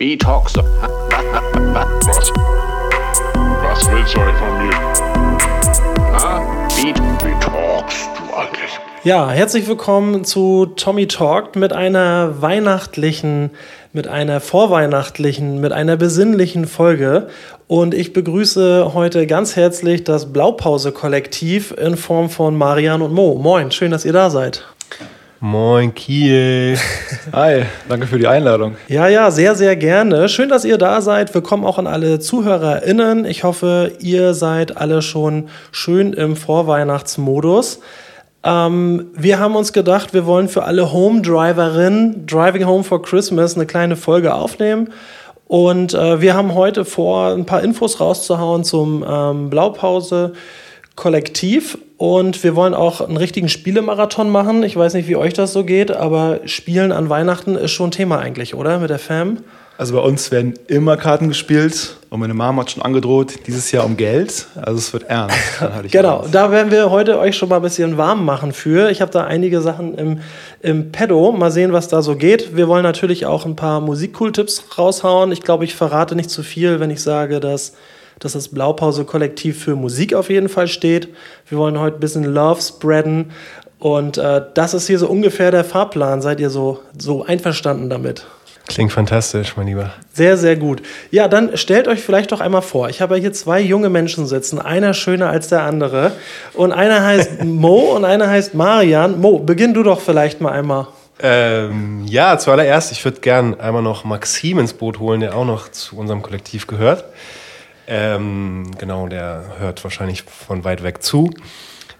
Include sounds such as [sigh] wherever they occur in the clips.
Du? Was? Was willst du eigentlich von mir? Ha? Talkst du eigentlich? Ja, herzlich willkommen zu Tommy Talk mit einer weihnachtlichen, mit einer vorweihnachtlichen, mit einer besinnlichen Folge. Und ich begrüße heute ganz herzlich das Blaupause-Kollektiv in Form von Marian und Mo. Moin, schön, dass ihr da seid. Moin Kiel. [laughs] Hi, danke für die Einladung. Ja, ja, sehr, sehr gerne. Schön, dass ihr da seid. Willkommen auch an alle ZuhörerInnen. Ich hoffe, ihr seid alle schon schön im Vorweihnachtsmodus. Ähm, wir haben uns gedacht, wir wollen für alle Home-Driverinnen Driving Home for Christmas eine kleine Folge aufnehmen. Und äh, wir haben heute vor, ein paar Infos rauszuhauen zum ähm, Blaupause. Und wir wollen auch einen richtigen Spielemarathon machen. Ich weiß nicht, wie euch das so geht, aber Spielen an Weihnachten ist schon Thema eigentlich, oder? Mit der Fam? Also bei uns werden immer Karten gespielt und meine Mama hat schon angedroht, dieses Jahr um Geld. Also es wird ernst. [laughs] Genau, Angst. da werden wir heute euch schon mal ein bisschen warm machen für. Ich habe da einige Sachen im, im Pedo. Mal sehen, was da so geht. Wir wollen natürlich auch ein paar Musikcool-Tipps raushauen. Ich glaube, ich verrate nicht zu viel, wenn ich sage, dass, dass das Blaupause-Kollektiv für Musik auf jeden Fall steht. Wir wollen heute ein bisschen Love spreaden. Und äh, das ist hier so ungefähr der Fahrplan. Seid ihr so, so einverstanden damit? Klingt fantastisch, mein Lieber. Sehr, sehr gut. Ja, dann stellt euch vielleicht doch einmal vor. Ich habe hier zwei junge Menschen sitzen, einer schöner als der andere. Und einer heißt [laughs] Mo und einer heißt Marian. Mo, beginn du doch vielleicht mal einmal. Ähm, ja, zuallererst, ich würde gern einmal noch Maxim ins Boot holen, der auch noch zu unserem Kollektiv gehört. Ähm, genau, der hört wahrscheinlich von weit weg zu.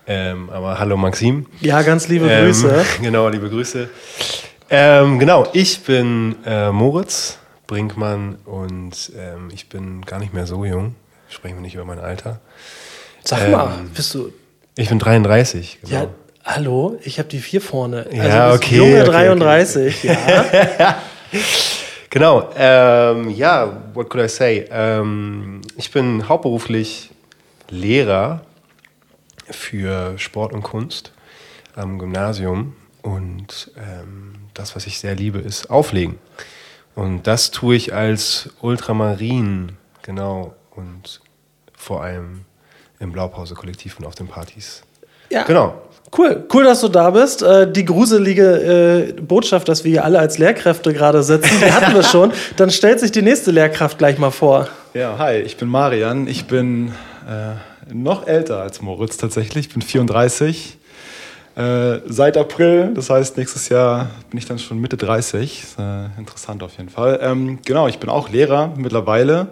Ähm, aber hallo Maxim. Ja, ganz liebe Ähm, Grüße. [laughs] Genau, liebe Grüße. Ähm, genau, ich bin äh, Moritz Brinkmann und ähm, ich bin gar nicht mehr so jung. Sprechen wir nicht über mein Alter. Sag mal, ähm, bist du. Ich bin 33. Genau. Ja, hallo, ich habe die vier vorne. Also Ja, okay, Junge okay, 33, ja. [laughs] Genau, ähm, ja, what could I say? Ähm, ich bin hauptberuflich Lehrer für Sport und Kunst am Gymnasium und ähm, das, was ich sehr liebe, ist Auflegen. Und das tue ich als Ultramarin, genau, und vor allem im Blaupause-Kollektiv und auf den Partys. Ja. Genau. Cool, cool, dass du da bist. Äh, die gruselige äh, Botschaft, dass wir hier alle als Lehrkräfte gerade sitzen, die hatten wir [laughs] schon. Dann stellt sich die nächste Lehrkraft gleich mal vor. Ja, hi, ich bin Marian. Ich bin äh, noch älter als Moritz tatsächlich. Ich bin 34. Äh, seit April, das heißt nächstes Jahr bin ich dann schon Mitte 30. Ist, äh, interessant auf jeden Fall. Ähm, genau, ich bin auch Lehrer mittlerweile.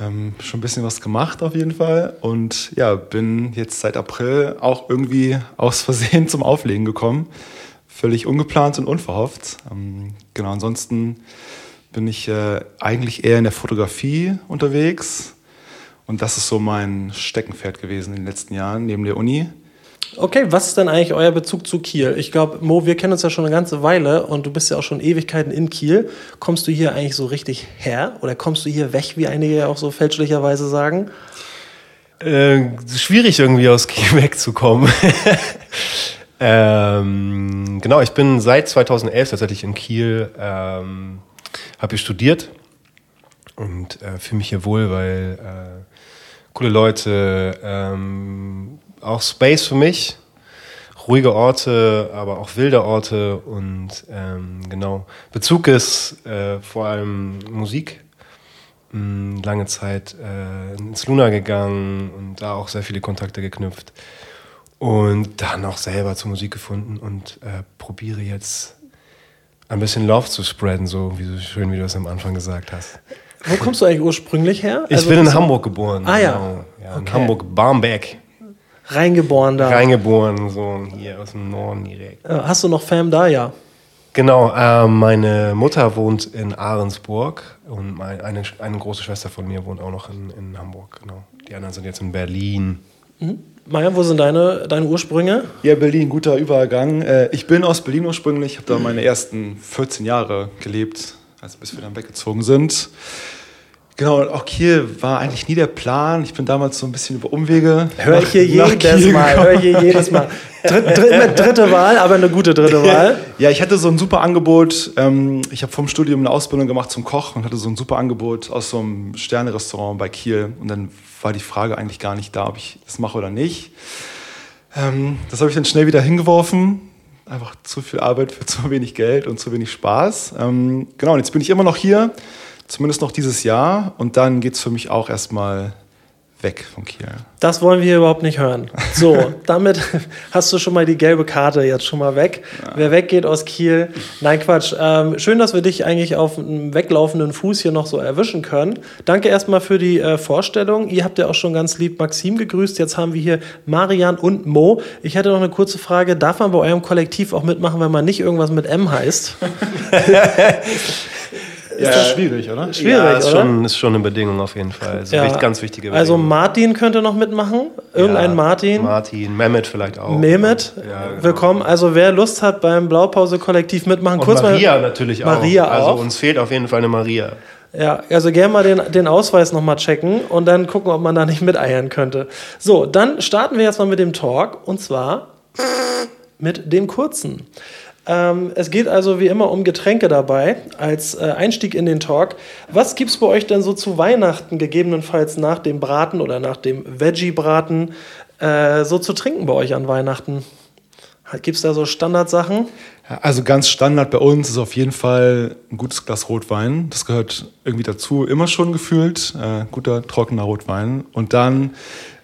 Ähm, schon ein bisschen was gemacht auf jeden Fall. Und ja, bin jetzt seit April auch irgendwie aus Versehen [laughs] zum Auflegen gekommen. Völlig ungeplant und unverhofft. Ähm, genau, ansonsten bin ich äh, eigentlich eher in der Fotografie unterwegs. Und das ist so mein Steckenpferd gewesen in den letzten Jahren neben der Uni. Okay, was ist denn eigentlich euer Bezug zu Kiel? Ich glaube, Mo, wir kennen uns ja schon eine ganze Weile und du bist ja auch schon Ewigkeiten in Kiel. Kommst du hier eigentlich so richtig her oder kommst du hier weg, wie einige ja auch so fälschlicherweise sagen? Äh, schwierig irgendwie aus Kiel [laughs] wegzukommen. [laughs] ähm, genau, ich bin seit 2011 tatsächlich in Kiel, ähm, habe hier studiert und äh, fühle mich hier wohl, weil äh, coole Leute, ähm, auch Space für mich, ruhige Orte, aber auch wilde Orte und ähm, genau, Bezug ist äh, vor allem Musik mh, lange Zeit äh, ins Luna gegangen und da auch sehr viele Kontakte geknüpft. Und dann auch selber zur Musik gefunden und äh, probiere jetzt ein bisschen Love zu spreaden, so wie so schön, wie du es am Anfang gesagt hast. Wo kommst du eigentlich ursprünglich her? Ich Also bin in Hamburg geboren. Ah, ja. genau. ja in Okay. Hamburg, Barmbek. Reingeboren da. Reingeboren, so hier aus dem Norden direkt. Äh, Hast du noch Fam da? Ja. Genau, äh, meine Mutter wohnt in Ahrensburg und mein, eine, eine große Schwester von mir wohnt auch noch in, in Hamburg. Genau. Die anderen sind jetzt in Berlin. Maja, wo sind deine, deine Ursprünge? Ja, Berlin, guter Übergang. Äh, ich bin aus Berlin ursprünglich, habe da meine ersten 14 Jahre gelebt, also bis wir dann weggezogen sind. Genau, und auch Kiel war eigentlich nie der Plan. Ich bin damals so ein bisschen über Umwege. Hör ich hier jedes Kiel Mal, gekommen. hör hier jedes Mal. Dritt, dritt, dritte Wahl, aber eine gute dritte [laughs] Wahl. Ja, ich hatte so ein super Angebot. Ähm, ich habe vom Studium eine Ausbildung gemacht zum Koch und hatte so ein super Angebot aus so einem Sterne-Restaurant bei Kiel. Und dann war die Frage eigentlich gar nicht da, ob ich das mache oder nicht. Ähm, das habe ich dann schnell wieder hingeworfen. Einfach zu viel Arbeit für [laughs] zu wenig Geld und zu wenig Spaß. Ähm, genau, und jetzt bin ich immer noch hier, zumindest noch dieses Jahr. Und dann geht es für mich auch erstmal weg von Kiel. Das wollen wir hier überhaupt nicht hören. So, damit [laughs] hast du schon mal die gelbe Karte jetzt schon mal weg. Wer weggeht aus Kiel. Nein, Quatsch. Ähm, schön, dass wir dich eigentlich auf einem weglaufenden Fuß hier noch so erwischen können. Danke erstmal für die äh, Vorstellung. Ihr habt ja auch schon ganz lieb Maxim gegrüßt. Jetzt haben wir hier Marian und Mo. Ich hätte noch eine kurze Frage. Darf man bei eurem Kollektiv auch mitmachen, wenn man nicht irgendwas mit M heißt? [laughs] [laughs] Ja, ist schwierig, oder? Schwierig, ja, ist oder? schon, ist schon eine Bedingung auf jeden Fall. Also Ja. wichtig- ganz wichtige Also Bedingung. Martin könnte noch mitmachen. Irgendein Ja, Martin. Martin, Mehmet vielleicht auch. Mehmet, Ja, genau. willkommen. Also wer Lust hat beim Blaupause-Kollektiv mitmachen, Und kurz Maria mal. natürlich auch. Maria Also auch. uns fehlt auf jeden Fall eine Maria. Ja, also gerne mal den, den Ausweis nochmal checken und dann gucken, ob man da nicht miteiern könnte. So, dann starten wir jetzt mal mit dem Talk und zwar mit dem kurzen. Ähm, es geht also wie immer um Getränke dabei als äh, Einstieg in den Talk. Was gibt es bei euch denn so zu Weihnachten, gegebenenfalls nach dem Braten oder nach dem Veggie-Braten, äh, so zu trinken bei euch an Weihnachten? Gibt es da so Standardsachen? Also ganz Standard bei uns ist auf jeden Fall ein gutes Glas Rotwein. Das gehört irgendwie dazu, immer schon gefühlt. Äh, guter, trockener Rotwein. Und dann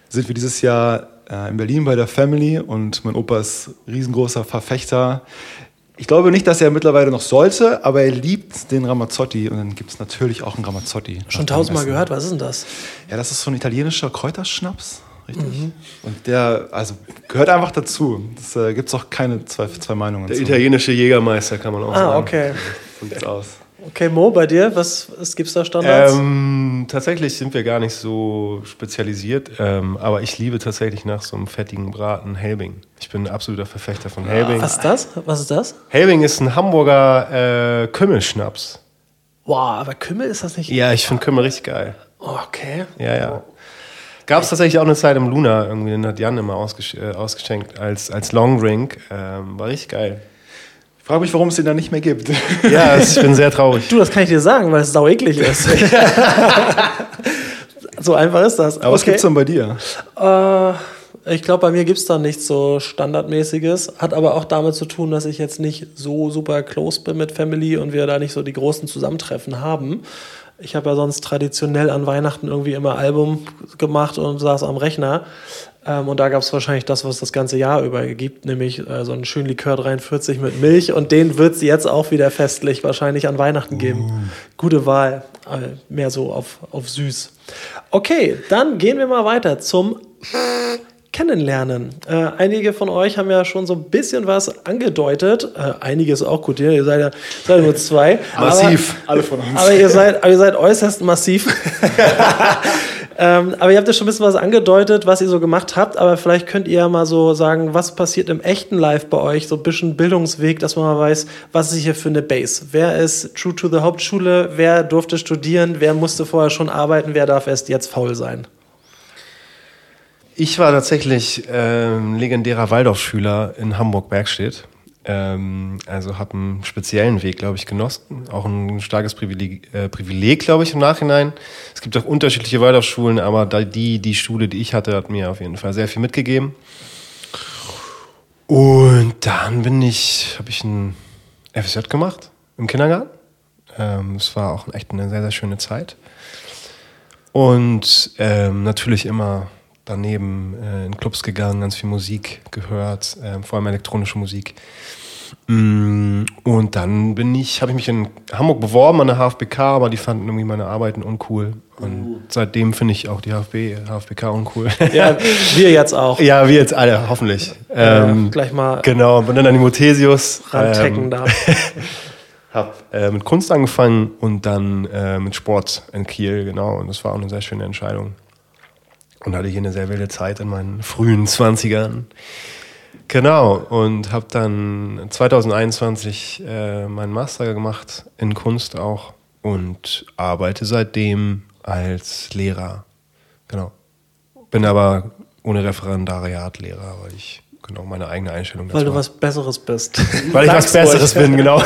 sind wir dieses Jahr äh, in Berlin bei der Family und mein Opa ist riesengroßer Verfechter. Ich glaube nicht, dass er mittlerweile noch sollte, aber er liebt den Ramazzotti und dann gibt es natürlich auch einen Ramazzotti. Schon tausendmal gehört, was ist denn das? Ja, das ist so ein italienischer Kräuterschnaps, richtig? Mhm. Und der, also gehört einfach dazu. Das äh, gibt es auch keine zwei, zwei Meinungen Der zu. italienische Jägermeister kann man auch sagen. Ah, okay. So sieht's aus. Okay, Mo, bei dir, was, was gibt's da Standards? Ähm, tatsächlich sind wir gar nicht so spezialisiert, ähm, aber ich liebe tatsächlich nach so einem fettigen Braten Helbing. Ich bin ein absoluter Verfechter von Helbing. was ist das? Was ist das? Helbing ist ein Hamburger äh, Kümmelschnaps. Wow, aber Kümmel ist das nicht? Ja, ich finde Kümmel richtig geil. Okay. Ja, ja. Gab es tatsächlich auch eine Zeit im Luna, irgendwie, den hat Jan immer ausgesch äh, ausgeschenkt als, als Long Drink. Ähm, war richtig geil. Ich frage mich, warum es den da nicht mehr gibt. [laughs] Ja, ich bin sehr traurig. Du, das kann ich dir sagen, weil es sau eklig ist. [laughs] so einfach ist das. Aber was gibt's denn bei dir? Äh, ich glaube, bei mir gibt es da nichts so Standardmäßiges. Hat aber auch damit zu tun, dass ich jetzt nicht so super close bin mit Family und wir da nicht so die großen Zusammentreffen haben. Ich habe ja sonst traditionell an Weihnachten irgendwie immer Album gemacht und saß am Rechner. Ähm, und da gab es wahrscheinlich das, was es das ganze Jahr über gibt, nämlich äh, so einen schönen Likör 43 mit Milch. Und den wird es jetzt auch wieder festlich wahrscheinlich an Weihnachten geben. Gute Wahl. Äh, mehr so auf, auf süß. Okay, dann gehen wir mal weiter zum Kennenlernen. Äh, einige von euch haben ja schon so ein bisschen was angedeutet. Äh, einige ist auch gut, ihr seid ja seid nur zwei. [laughs] Massiv, alle von uns. [laughs] Aber ihr seid, aber ihr seid äußerst massiv. [laughs] ähm, aber ihr habt ja schon ein bisschen was angedeutet, was ihr so gemacht habt. Aber vielleicht könnt ihr ja mal so sagen, was passiert im echten Live bei euch? So ein bisschen Bildungsweg, dass man mal weiß, was ist hier für eine Base? Wer ist true to the Hauptschule? Wer durfte studieren? Wer musste vorher schon arbeiten? Wer darf erst jetzt faul sein? Ich war tatsächlich ähm, legendärer Waldorfschüler in Hamburg-Bergstedt. Ähm, also habe einen speziellen Weg, glaube ich, genossen. Auch ein starkes Privileg, äh, Privileg glaube ich, im Nachhinein. Es gibt auch unterschiedliche Waldorfschulen, aber die, die Schule, die ich hatte, hat mir auf jeden Fall sehr viel mitgegeben. Und dann bin ich, habe ich ein FSJ gemacht im Kindergarten. Ähm, es war auch echt eine sehr, sehr schöne Zeit. Und ähm, natürlich immer daneben äh, in Clubs gegangen, ganz viel Musik gehört, ähm, vor allem elektronische Musik. Mm, Und dann bin ich, habe ich mich in Hamburg beworben an der HFBK, aber die fanden irgendwie meine Arbeiten uncool. Und seitdem finde ich auch die HFB, HFBK uncool. Ja, wir jetzt auch. ja, wir jetzt alle, hoffentlich. Ähm, gleich mal Genau, bin dann an die Muthesius. rantecken ähm, da. [laughs] Hab äh, mit Kunst angefangen und dann äh, mit Sport in Kiel, genau. Und das war auch eine sehr schöne Entscheidung. Und hatte hier eine sehr wilde Zeit in meinen frühen 20ern. Genau, und habe dann 2021 äh, meinen Master gemacht in Kunst auch und arbeite seitdem als Lehrer. Genau. Bin aber ohne Referendariat Lehrer, weil ich genau meine eigene Einstellung Weil du habe. was Besseres bist. [laughs] Weil ich was Sag's Besseres ruhig. bin, genau.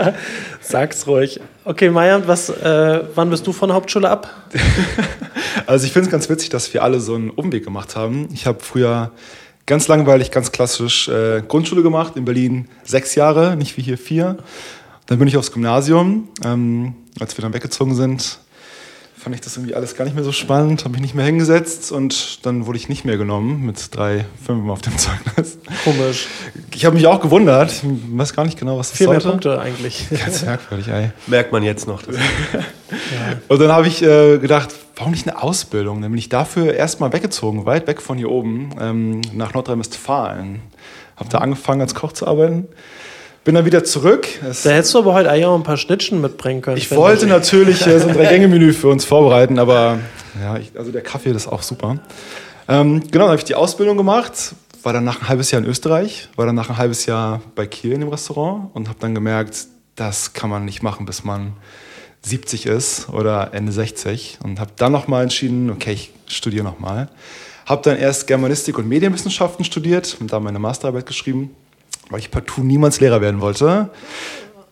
[laughs] Sag's ruhig. Okay, Mayan, was, äh, wann bist du von der Hauptschule ab? [laughs] Also ich finde es ganz witzig, dass wir alle so einen Umweg gemacht haben. Ich habe früher ganz langweilig, ganz klassisch äh, Grundschule gemacht in Berlin, sechs Jahre, nicht wie hier vier. Dann bin ich aufs Gymnasium. Ähm, als wir dann weggezogen sind, fand ich das irgendwie alles gar nicht mehr so spannend, habe mich nicht mehr hingesetzt und dann wurde ich nicht mehr genommen mit drei Fünfen auf dem Zeugnis. Komisch. Ich habe mich auch gewundert, ich weiß gar nicht genau, was das Viel mehr sollte. Punkte eigentlich. [laughs] Ganz merkwürdig, ey. Merkt man jetzt noch. Das [laughs] Und dann habe ich äh, gedacht, warum nicht eine Ausbildung? Dann bin ich dafür erstmal weggezogen, weit weg von hier oben, ähm, nach Nordrhein-Westfalen. Habe da angefangen als Koch zu arbeiten. Bin dann wieder zurück. Es, Da hättest du aber heute eigentlich auch ein paar Schnittchen mitbringen können. ich wollte natürlich äh, so ein Drei-Gänge-Menü für uns vorbereiten, aber [laughs] ja, ich, also der Kaffee, das ist auch super. Ähm, genau, dann habe ich die Ausbildung gemacht, war dann nach ein halbes Jahr in Österreich, war dann nach ein halbes Jahr bei Kiel in dem Restaurant und habe dann gemerkt, das kann man nicht machen, bis man 70 ist oder Ende 60 und habe dann nochmal entschieden, okay, ich studiere nochmal. Habe dann erst Germanistik und Medienwissenschaften studiert und da meine Masterarbeit geschrieben, weil ich partout niemals Lehrer werden wollte.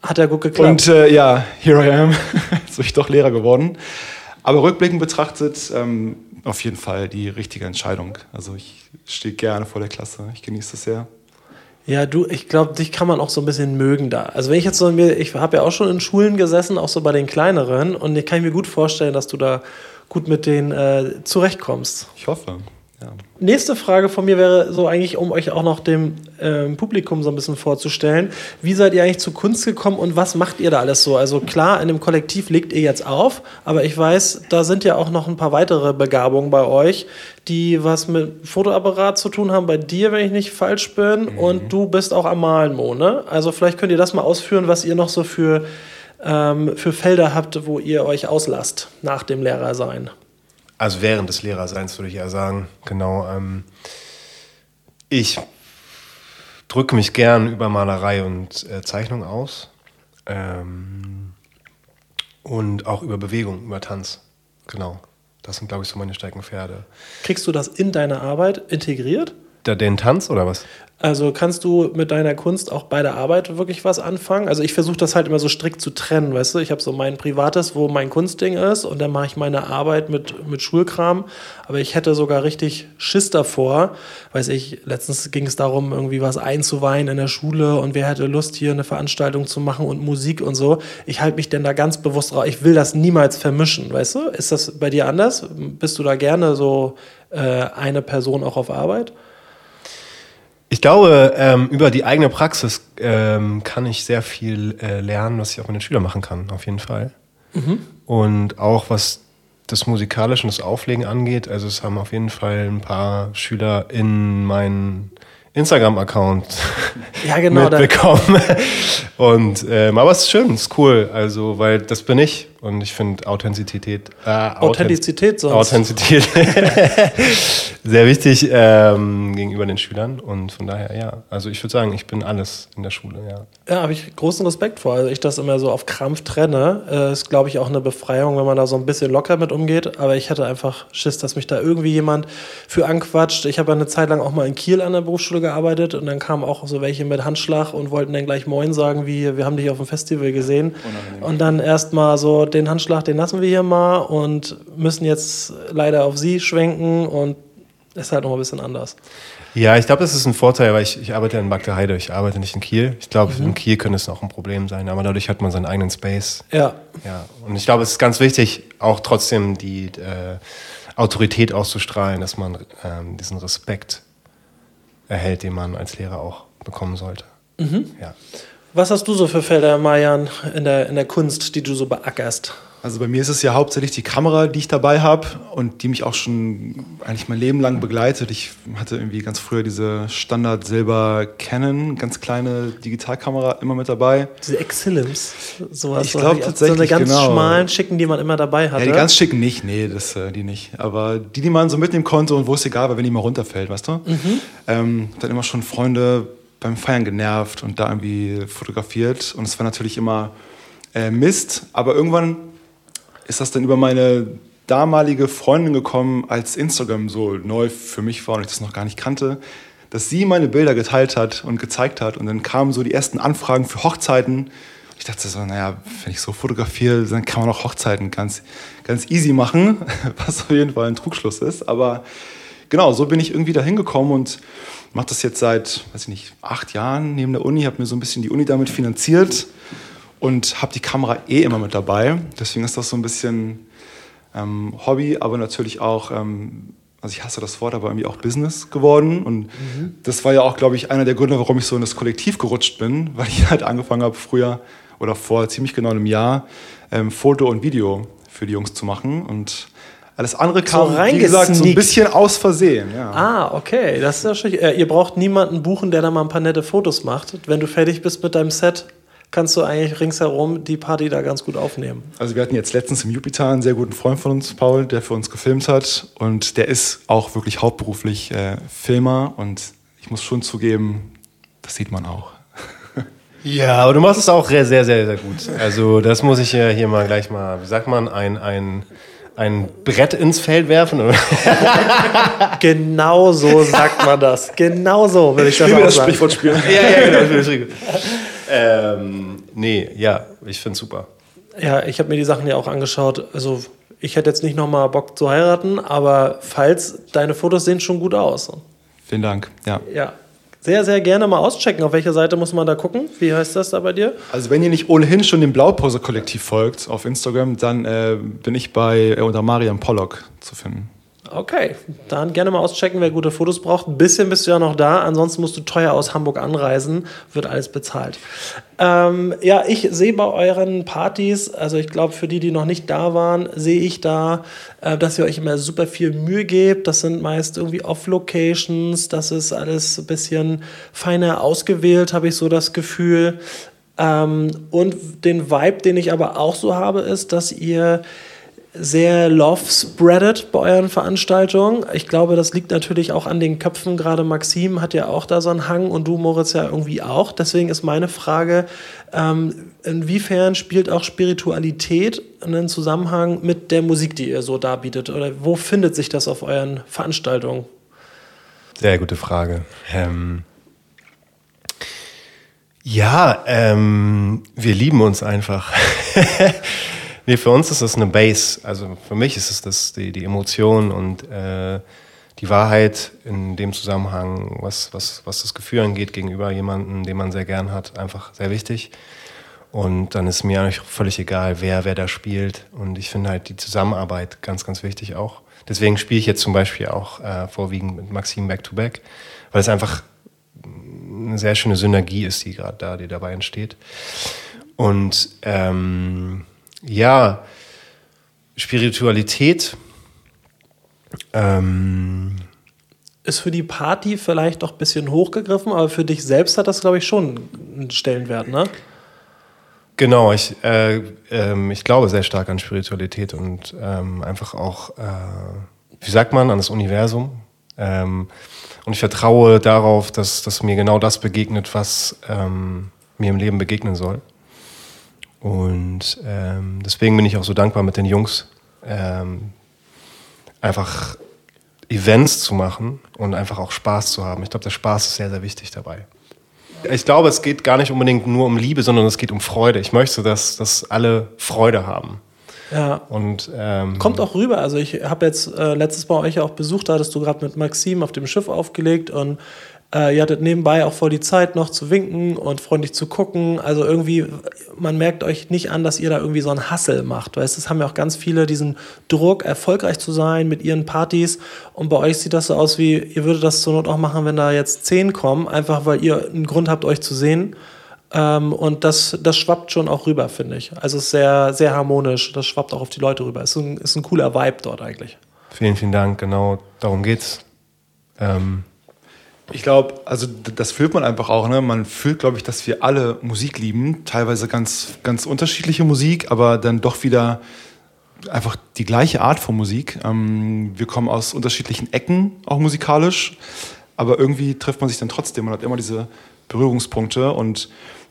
Hat ja gut geklappt. Und äh, ja, here I am. [laughs] Jetzt bin ich doch Lehrer geworden. Aber rückblickend betrachtet, ähm, auf jeden Fall die richtige Entscheidung. Also ich stehe gerne vor der Klasse. Ich genieße das sehr. Ja, du, ich glaube, dich kann man auch so ein bisschen mögen da. Also wenn ich jetzt so mir, ich habe ja auch schon in Schulen gesessen, auch so bei den kleineren, und ich kann mir gut vorstellen, dass du da gut mit denen äh, zurechtkommst. Ich hoffe. Ja. Nächste Frage von mir wäre so eigentlich, um euch auch noch dem ähm, Publikum so ein bisschen vorzustellen. Wie seid ihr eigentlich zu Kunst gekommen und was macht ihr da alles so? Also klar, in dem Kollektiv legt ihr jetzt auf, aber ich weiß, da sind ja auch noch ein paar weitere Begabungen bei euch, die was mit Fotoapparat zu tun haben. Bei dir, wenn ich nicht falsch bin, und du bist auch am Malen, Mo, ne? Also vielleicht könnt ihr das mal ausführen, was ihr noch so für, ähm, für Felder habt, wo ihr euch auslasst nach dem Lehrersein. Also während des Lehrerseins würde ich ja sagen, genau. Ähm, ich drücke mich gern über Malerei und äh, Zeichnung aus. Ähm, und auch über Bewegung, über Tanz. Genau. Das sind, glaube ich, so meine Steckenpferde. Kriegst du das in deine Arbeit integriert? Da den Tanz oder was? Also kannst du mit deiner Kunst auch bei der Arbeit wirklich was anfangen? Also ich versuche das halt immer so strikt zu trennen, weißt du? Ich habe so mein Privates, wo mein Kunstding ist und dann mache ich meine Arbeit mit, mit Schulkram. Aber ich hätte sogar richtig Schiss davor. Weiß ich, letztens ging es darum, irgendwie was einzuweihen in der Schule und wer hätte Lust, hier eine Veranstaltung zu machen und Musik und so. Ich halte mich denn da ganz bewusst raus. Ich will das niemals vermischen, weißt du? Ist das bei dir anders? Bist du da gerne so äh, eine Person auch auf Arbeit? Ich glaube, ähm, über die eigene Praxis ähm, kann ich sehr viel äh, lernen, was ich auch mit den Schülern machen kann, auf jeden Fall. Und auch was das Musikalische und das Auflegen angeht, also es haben auf jeden Fall ein paar Schüler in meinen Instagram-Account [laughs] Ja, genau. mitbekommen. Und ähm, aber es ist schön, es ist cool, also weil das bin ich und ich finde Authentizität, äh, Authentizität sonst. Authentizität [laughs] sehr wichtig ähm, gegenüber den Schülern und von daher ja. Also ich würde sagen, ich bin alles in der Schule, ja. Ja, habe ich großen Respekt vor. Also ich das immer so auf Krampf trenne, äh, ist, glaube ich, auch eine Befreiung, wenn man da so ein bisschen locker mit umgeht. Aber ich hatte einfach Schiss, dass mich da irgendwie jemand für anquatscht. Ich habe ja eine Zeit lang auch mal in Kiel an der Berufsschule gearbeitet und dann kamen auch so welche mit Handschlag und wollten dann gleich Moin sagen, wie wir haben dich auf dem Festival gesehen. Und dann erst mal so den Handschlag, den lassen wir hier mal und müssen jetzt leider auf sie schwenken und ist halt noch ein bisschen anders. Ja, ich glaube, das ist ein Vorteil, weil ich, ich arbeite in Magdeheide, ich arbeite nicht in Kiel. Ich glaube, in Kiel könnte es auch ein Problem sein, aber dadurch hat man seinen eigenen Space. Ja, Ja, und ich glaube, es ist ganz wichtig, auch trotzdem die äh, Autorität auszustrahlen, dass man ähm, diesen Respekt erhält, den man als Lehrer auch bekommen sollte. Ja. Was hast du so für Felder, Marian, in der, in der Kunst, die du so beackerst? Also bei mir ist es ja hauptsächlich die Kamera, die ich dabei habe und die mich auch schon eigentlich mein Leben lang begleitet. Ich hatte irgendwie ganz früher diese Standard Silber Canon, ganz kleine Digitalkamera immer mit dabei. Diese Excellence, sowas. Ich so glaub hab So eine tatsächlich, ganz genau. schmalen, schicken, die man immer dabei hatte. Ja, die ganz schicken nicht, nee, das, äh, die nicht. Aber die, die man so mitnehmen konnte und wo es egal war, wenn die mal runterfällt, weißt du? Ähm, dann immer schon Freunde beim Feiern genervt und da irgendwie fotografiert. Und es war natürlich immer äh, Mist, aber irgendwann ist das dann über meine damalige Freundin gekommen, als Instagram so neu für mich war und ich das noch gar nicht kannte, dass sie meine Bilder geteilt hat und gezeigt hat. Und dann kamen so die ersten Anfragen für Hochzeiten. Ich dachte so, naja, wenn ich so fotografiere, dann kann man auch Hochzeiten ganz, ganz easy machen, [laughs] was auf jeden Fall ein Trugschluss ist. Aber genau, so bin ich irgendwie da hingekommen und mache das jetzt seit, weiß ich nicht, acht Jahren neben der Uni, habe mir so ein bisschen die Uni damit finanziert und habe die Kamera eh immer mit dabei. Deswegen ist das so ein bisschen ähm, Hobby, aber natürlich auch, ähm, also ich hasse das Wort, aber irgendwie auch Business geworden. Und mhm. das war ja auch, glaube ich, einer der Gründe, warum ich so in das Kollektiv gerutscht bin, [laughs] weil ich halt angefangen habe, früher oder vor ziemlich genau einem Jahr ähm, Foto und Video für die Jungs zu machen. Und alles andere kam, so wie gesagt, so ein bisschen aus Versehen. Ja. Ah, okay. Das ist ja schön. Äh, ihr braucht niemanden buchen, der da mal ein paar nette Fotos macht. Wenn du fertig bist mit deinem Set, kannst du eigentlich ringsherum die Party da ganz gut aufnehmen. Also wir hatten jetzt letztens im Jupiter einen sehr guten Freund von uns, Paul, der für uns gefilmt hat. Und der ist auch wirklich hauptberuflich äh, Filmer. Und ich muss schon zugeben, das sieht man auch. [laughs] Ja, aber du machst es auch sehr, sehr, sehr, sehr gut. Also das muss ich ja hier mal gleich mal, wie sagt man, ein, ein ein Brett ins Feld werfen? [laughs] genau so sagt man das. Genau so will ich das Spiel auch das sagen. Sprichwort spielen. [laughs] ja, ja, genau. ähm, nee, ja, ich finde es super. Ja, ich habe mir die Sachen ja auch angeschaut. Also ich hätte jetzt nicht nochmal Bock zu heiraten, aber falls, deine Fotos sehen schon gut aus. Vielen Dank, ja. Ja, sehr, sehr gerne mal auschecken. Auf welcher Seite muss man da gucken? Wie heißt das da bei dir? Also wenn ihr nicht ohnehin schon dem Blaupause-Kollektiv folgt auf Instagram, dann äh, bin ich bei äh, unter Marian Pollock zu finden. Okay, dann gerne mal auschecken, wer gute Fotos braucht. Ein bisschen bist du ja noch da, ansonsten musst du teuer aus Hamburg anreisen, wird alles bezahlt. Ähm, ja, ich sehe bei euren Partys, also ich glaube, für die, die noch nicht da waren, sehe ich da, äh, dass ihr euch immer super viel Mühe gebt. Das sind meist irgendwie Off-Locations, das ist alles ein bisschen feiner ausgewählt, habe ich so das Gefühl. Ähm, und den Vibe, den ich aber auch so habe, ist, dass ihr sehr love spreadet bei euren Veranstaltungen. Ich glaube, das liegt natürlich auch an den Köpfen. Gerade Maxim hat ja auch da so einen Hang und du, Moritz, ja irgendwie auch. Deswegen ist meine Frage, ähm, inwiefern spielt auch Spiritualität einen Zusammenhang mit der Musik, die ihr so darbietet? Oder wo findet sich das auf euren Veranstaltungen? Sehr gute Frage. Ähm ja, ähm, wir lieben uns einfach. [laughs] Nee, für uns ist das eine Base. Also für mich ist es das, die, die Emotion und äh, die Wahrheit in dem Zusammenhang, was, was, was das Gefühl angeht gegenüber jemandem, den man sehr gern hat, einfach sehr wichtig. Und dann ist mir eigentlich völlig egal, wer, wer da spielt. Und ich finde halt die Zusammenarbeit ganz, ganz wichtig auch. Deswegen spiele ich jetzt zum Beispiel auch äh, vorwiegend mit Maxim Back-to-Back, -back, weil es einfach eine sehr schöne Synergie ist, die gerade da, die dabei entsteht. Und ähm, ja, Spiritualität. Ähm, ist für die Party vielleicht doch ein bisschen hochgegriffen, aber für dich selbst hat das, glaube ich, schon einen Stellenwert, ne? Genau, ich, äh, äh, ich glaube sehr stark an Spiritualität und ähm, einfach auch, äh, wie sagt man, an das Universum. Ähm, und ich vertraue darauf, dass, dass mir genau das begegnet, was ähm, mir im Leben begegnen soll. Und ähm, deswegen bin ich auch so dankbar mit den Jungs, ähm, einfach Events zu machen und einfach auch Spaß zu haben. Ich glaube, der Spaß ist sehr, sehr wichtig dabei. Ich glaube, es geht gar nicht unbedingt nur um Liebe, sondern es geht um Freude. Ich möchte, dass, dass alle Freude haben. Ja. Und, ähm, Kommt auch rüber. Also ich habe jetzt äh, letztes Mal euch auch besucht, da hattest du gerade mit Maxim auf dem Schiff aufgelegt und äh, ihr hattet nebenbei auch voll die Zeit noch zu winken und freundlich zu gucken. Also irgendwie, man merkt euch nicht an, dass ihr da irgendwie so einen Hassel macht. Weißt, es haben ja auch ganz viele diesen Druck, erfolgreich zu sein mit ihren Partys. Und bei euch sieht das so aus, wie ihr würdet das zur Not auch machen, wenn da jetzt zehn kommen, einfach weil ihr einen Grund habt, euch zu sehen. Ähm, und das, das schwappt schon auch rüber, finde ich. Also es ist sehr, sehr harmonisch. Das schwappt auch auf die Leute rüber. Es ist ein, ist ein cooler Vibe dort eigentlich. Vielen, vielen Dank. Genau darum geht's. Ähm ich glaube, also das fühlt man einfach auch. Ne? Man fühlt, glaube ich, dass wir alle Musik lieben. Teilweise ganz, ganz unterschiedliche Musik, aber dann doch wieder einfach die gleiche Art von Musik. Ähm, wir kommen aus unterschiedlichen Ecken, auch musikalisch. Aber irgendwie trifft man sich dann trotzdem. Man hat immer diese Berührungspunkte. Und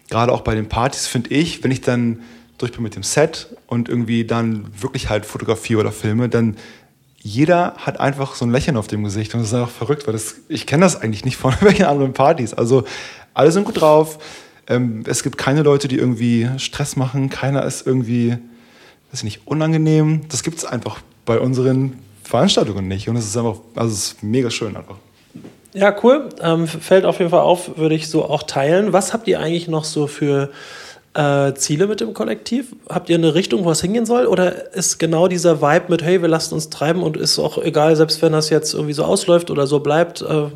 gerade auch bei den Partys finde ich, wenn ich dann durch bin mit dem Set und irgendwie dann wirklich halt Fotografie oder Filme, dann jeder hat einfach so ein Lächeln auf dem Gesicht und das ist einfach verrückt, weil das, ich kenne das eigentlich nicht von [laughs] welchen anderen Partys. Also alle sind gut drauf. Ähm, es gibt keine Leute, die irgendwie Stress machen. Keiner ist irgendwie, weiß ich nicht, unangenehm. Das gibt es einfach bei unseren Veranstaltungen nicht. Und es ist einfach, also es ist mega schön einfach. Ja, cool. Ähm, fällt auf jeden Fall auf, würde ich so auch teilen. Was habt ihr eigentlich noch so für äh, Ziele mit dem Kollektiv? Habt ihr eine Richtung, wo es hingehen soll? Oder ist genau dieser Vibe mit, hey, wir lassen uns treiben und ist auch egal, selbst wenn das jetzt irgendwie so ausläuft oder so bleibt, äh,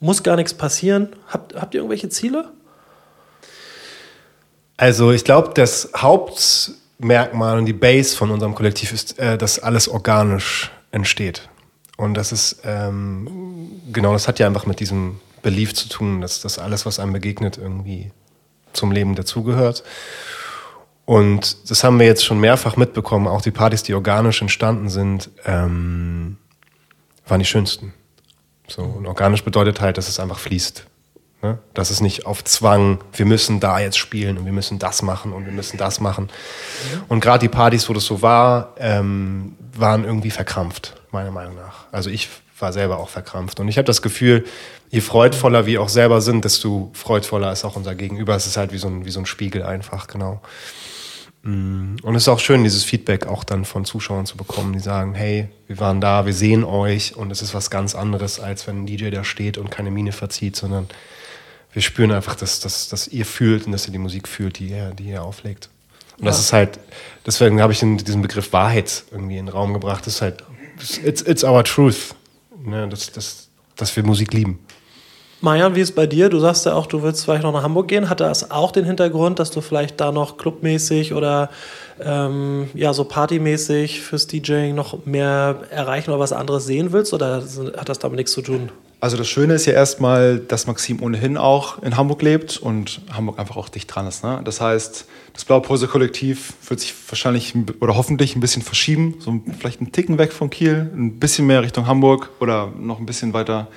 muss gar nichts passieren? Habt, habt ihr irgendwelche Ziele? Also ich glaube, das Hauptmerkmal und die Base von unserem Kollektiv ist, äh, dass alles organisch entsteht. Und das ist, ähm, genau, das hat ja einfach mit diesem Belief zu tun, dass das alles, was einem begegnet, irgendwie zum Leben dazugehört. Und das haben wir jetzt schon mehrfach mitbekommen, auch die Partys, die organisch entstanden sind, ähm, waren die schönsten. So, und organisch bedeutet halt, dass es einfach fließt. Ne? Dass es nicht auf Zwang, wir müssen da jetzt spielen und wir müssen das machen und wir müssen das machen. Und gerade die Partys, wo das so war, ähm, waren irgendwie verkrampft meiner Meinung nach. Also ich war selber auch verkrampft. Und ich habe das Gefühl, je freudvoller wir auch selber sind, desto freudvoller ist auch unser Gegenüber. Es ist halt wie so ein, wie so ein Spiegel einfach, genau. Mm. Und es ist auch schön, dieses Feedback auch dann von Zuschauern zu bekommen, die sagen, hey, wir waren da, wir sehen euch und es ist was ganz anderes, als wenn ein DJ da steht und keine Miene verzieht, sondern wir spüren einfach, dass, dass, dass ihr fühlt und dass ihr die Musik fühlt, die ihr, die ihr auflegt. Und ja. das ist halt, deswegen habe ich diesen Begriff Wahrheit irgendwie in den Raum gebracht. Das ist halt it's, it's our truth, ne, dass, dass, dass wir Musik lieben. Marian, wie ist es bei dir? Du sagst ja auch, du willst vielleicht noch nach Hamburg gehen. Hat das auch den Hintergrund, dass du vielleicht da noch clubmäßig oder ähm, ja, so partymäßig fürs DJing noch mehr erreichen oder was anderes sehen willst? Oder hat das damit nichts zu tun? Also das Schöne ist ja erstmal, dass Maxim ohnehin auch in Hamburg lebt und Hamburg einfach auch dicht dran ist. Ne? Das heißt, das Blaupause Kollektiv wird sich wahrscheinlich oder hoffentlich ein bisschen verschieben, so vielleicht einen Ticken weg von Kiel, ein bisschen mehr Richtung Hamburg oder noch ein bisschen weiter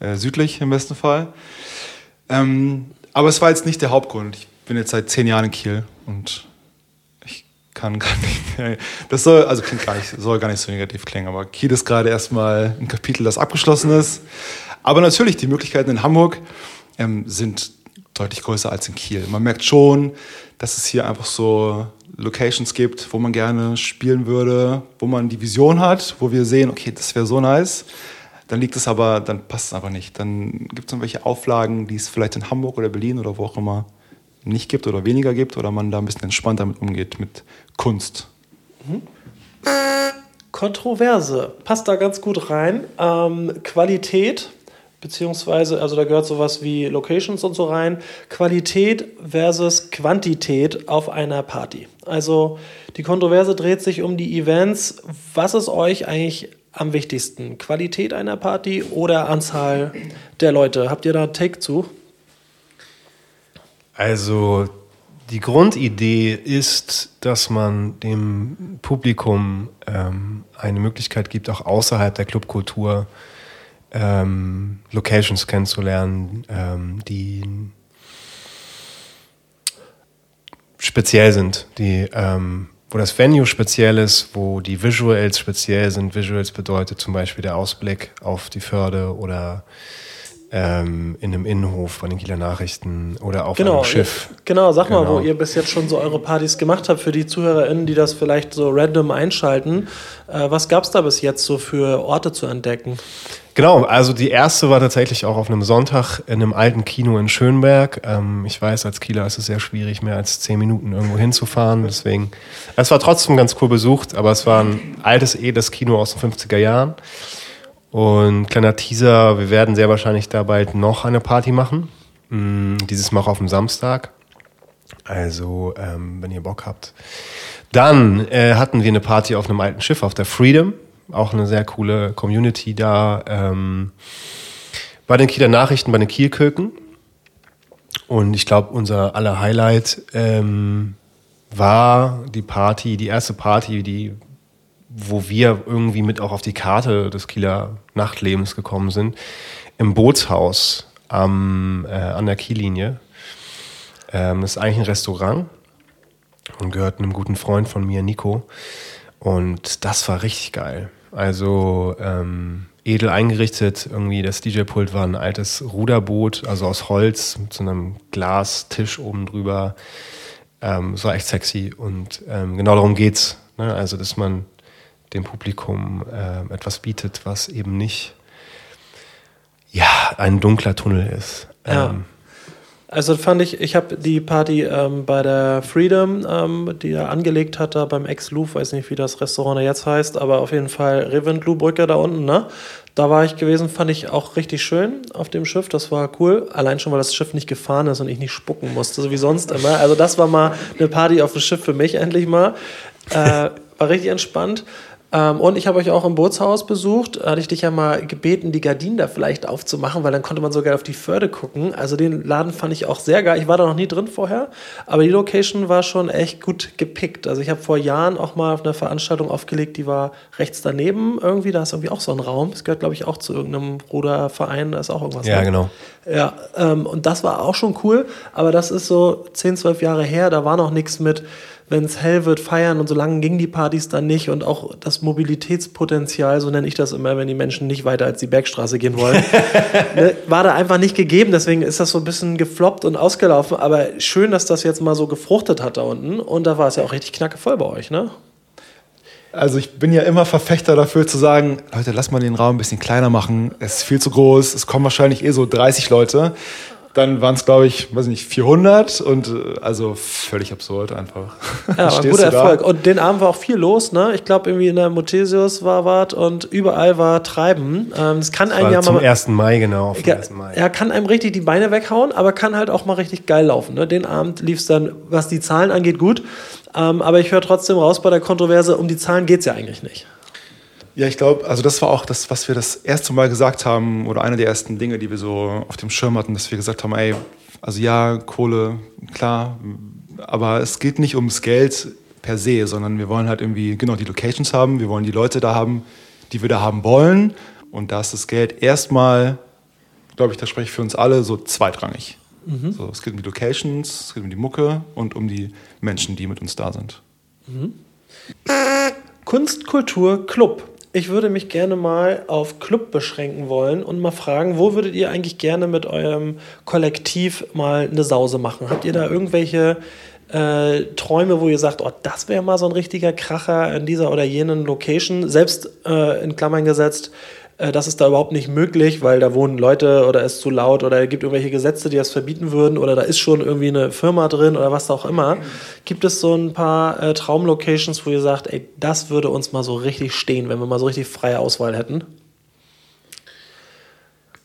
äh, südlich im besten Fall. Ähm, aber es war jetzt nicht der Hauptgrund. Ich bin jetzt seit zehn Jahren in Kiel und ich kann gar nicht. Das soll, also klingt gar nicht, soll gar nicht so negativ klingen, aber Kiel ist gerade erstmal ein Kapitel, das abgeschlossen ist. Aber natürlich, die Möglichkeiten in Hamburg ähm, sind deutlich größer als in Kiel. Man merkt schon, dass es hier einfach so Locations gibt, wo man gerne spielen würde, wo man die Vision hat, wo wir sehen, okay, das wäre so nice. Dann liegt es aber, dann passt es aber nicht. Dann gibt es irgendwelche Auflagen, die es vielleicht in Hamburg oder Berlin oder wo auch immer nicht gibt oder weniger gibt oder man da ein bisschen entspannter mit umgeht, mit Kunst. Mhm. Kontroverse, passt da ganz gut rein. Ähm, Qualität beziehungsweise, also da gehört sowas wie Locations und so rein, Qualität versus Quantität auf einer Party. Also die Kontroverse dreht sich um die Events. Was ist euch eigentlich am wichtigsten? Qualität einer Party oder Anzahl der Leute? Habt ihr da einen Take zu? Also die Grundidee ist, dass man dem Publikum ähm, eine Möglichkeit gibt, auch außerhalb der Clubkultur ähm, Locations kennenzulernen, ähm, die speziell sind, die, ähm, wo das Venue speziell ist, wo die Visuals speziell sind. Visuals bedeutet zum Beispiel der Ausblick auf die Förde oder ähm, in einem Innenhof bei den Kieler Nachrichten oder auf genau, einem Schiff. Genau, sag genau. mal, wo genau. ihr bis jetzt schon so eure Partys gemacht habt für die ZuhörerInnen, die das vielleicht so random einschalten. Äh, was gab es da bis jetzt so für Orte zu entdecken? Genau, also die erste war tatsächlich auch auf einem Sonntag in einem alten Kino in Schönberg. Ähm, ich weiß, als Kieler ist es sehr schwierig, mehr als zehn Minuten irgendwo hinzufahren. Deswegen, es war trotzdem ganz cool besucht, aber es war ein altes, edles Kino aus den 50er Jahren. Und kleiner Teaser, wir werden sehr wahrscheinlich da bald noch eine Party machen. Mm, dieses Mal auf dem Samstag. Also, ähm, wenn ihr Bock habt. Dann äh, hatten wir eine Party auf einem alten Schiff, auf der Freedom. Auch eine sehr coole Community da. Ähm, bei den Kieler Nachrichten, bei den Kielköken. Und ich glaube, unser aller Highlight ähm, war die Party, die erste Party, die wo wir irgendwie mit auch auf die Karte des Kieler Nachtlebens gekommen sind, im Bootshaus am, äh, an der Kiellinie. Ähm, das ist eigentlich ein Restaurant. und gehört einem guten Freund von mir, Nico. Und das war richtig geil. Also ähm, edel eingerichtet. Irgendwie das DJ-Pult war ein altes Ruderboot, also aus Holz mit so einem Glastisch oben drüber. Ähm, es war echt sexy und ähm, genau darum geht's. Ne? Also, dass man dem Publikum äh, etwas bietet, was eben nicht ja, ein dunkler Tunnel ist. Ja. Ähm, Also fand ich, ich habe die Party ähm, bei der Freedom, ähm, die er angelegt hat, da beim Ex-Louvre, weiß nicht, wie das Restaurant da jetzt heißt, aber auf jeden Fall Reventlow-Brücke da unten, ne? Da war ich gewesen, fand ich auch richtig schön auf dem Schiff, das war cool. Allein schon, weil das Schiff nicht gefahren ist und ich nicht spucken musste, so wie sonst immer. Also das war mal eine Party auf dem Schiff für mich endlich mal. Äh, [laughs] war richtig entspannt. Ähm, und ich habe euch auch im Bootshaus besucht. Da hatte ich dich ja mal gebeten, die Gardinen da vielleicht aufzumachen, weil dann konnte man sogar auf die Förde gucken. Also den Laden fand ich auch sehr geil. Ich war da noch nie drin vorher, aber die Location war schon echt gut gepickt. Also ich habe vor Jahren auch mal auf einer Veranstaltung aufgelegt, die war rechts daneben irgendwie. Da ist irgendwie auch so ein Raum. Das gehört, glaube ich, auch zu irgendeinem Ruderverein. Da ist auch irgendwas. ja, ne? genau. Ja, ähm, und das war auch schon cool, aber das ist so 10, 12 Jahre her, da war noch nichts mit, wenn es hell wird, feiern und so lange gingen die Partys dann nicht und auch das Mobilitätspotenzial, so nenne ich das immer, wenn die Menschen nicht weiter als die Bergstraße gehen wollen, [laughs] ne, war da einfach nicht gegeben, deswegen ist das so ein bisschen gefloppt und ausgelaufen, aber schön, dass das jetzt mal so gefruchtet hat da unten und da war es ja auch richtig knackevoll bei euch, ne? Also ich bin ja immer Verfechter dafür zu sagen, Leute, lass mal den Raum ein bisschen kleiner machen. Es ist viel zu groß. Es kommen wahrscheinlich eh so 30 Leute. Dann waren es, glaube ich, weiß nicht, 400 und äh, also völlig absurd einfach. Ja, war ein [laughs] Stehst guter da? Erfolg. Und den Abend war auch viel los, ne? Ich glaube, irgendwie in der Muthesius war was und überall war Treiben. Ähm, Es kann einem ja zum mal. 1. Mai, genau. Vom Ja, 1. Mai. er kann einem richtig die Beine weghauen, aber kann halt auch mal richtig geil laufen. Ne? Den Abend lief es dann, was die Zahlen angeht, gut. Ähm, aber ich höre trotzdem raus bei der Kontroverse, um die Zahlen geht es ja eigentlich nicht. Ja, ich glaube, also das war auch das, was wir das erste Mal gesagt haben oder eine der ersten Dinge, die wir so auf dem Schirm hatten, dass wir gesagt haben, ey, also ja, Kohle, klar, aber es geht nicht ums Geld per se, sondern wir wollen halt irgendwie genau die Locations haben, wir wollen die Leute da haben, die wir da haben wollen und da ist das Geld erstmal, glaube ich, da spreche ich für uns alle, so zweitrangig. So, es geht um die Locations, es geht um die Mucke und um die Menschen, die mit uns da sind. Kunst, Kultur, Club. Ich würde mich gerne mal auf Club beschränken wollen und mal fragen, wo würdet ihr eigentlich gerne mit eurem Kollektiv mal eine Sause machen? Habt ihr da irgendwelche äh, Träume, wo ihr sagt, oh, das wäre mal so ein richtiger Kracher in dieser oder jenen Location? Selbst äh, in Klammern gesetzt, das ist da überhaupt nicht möglich, weil da wohnen Leute oder es ist zu laut oder es gibt irgendwelche Gesetze, die das verbieten würden oder da ist schon irgendwie eine Firma drin oder was auch immer. Gibt es so ein paar äh, Traumlocations, wo ihr sagt, ey, das würde uns mal so richtig stehen, wenn wir mal so richtig freie Auswahl hätten?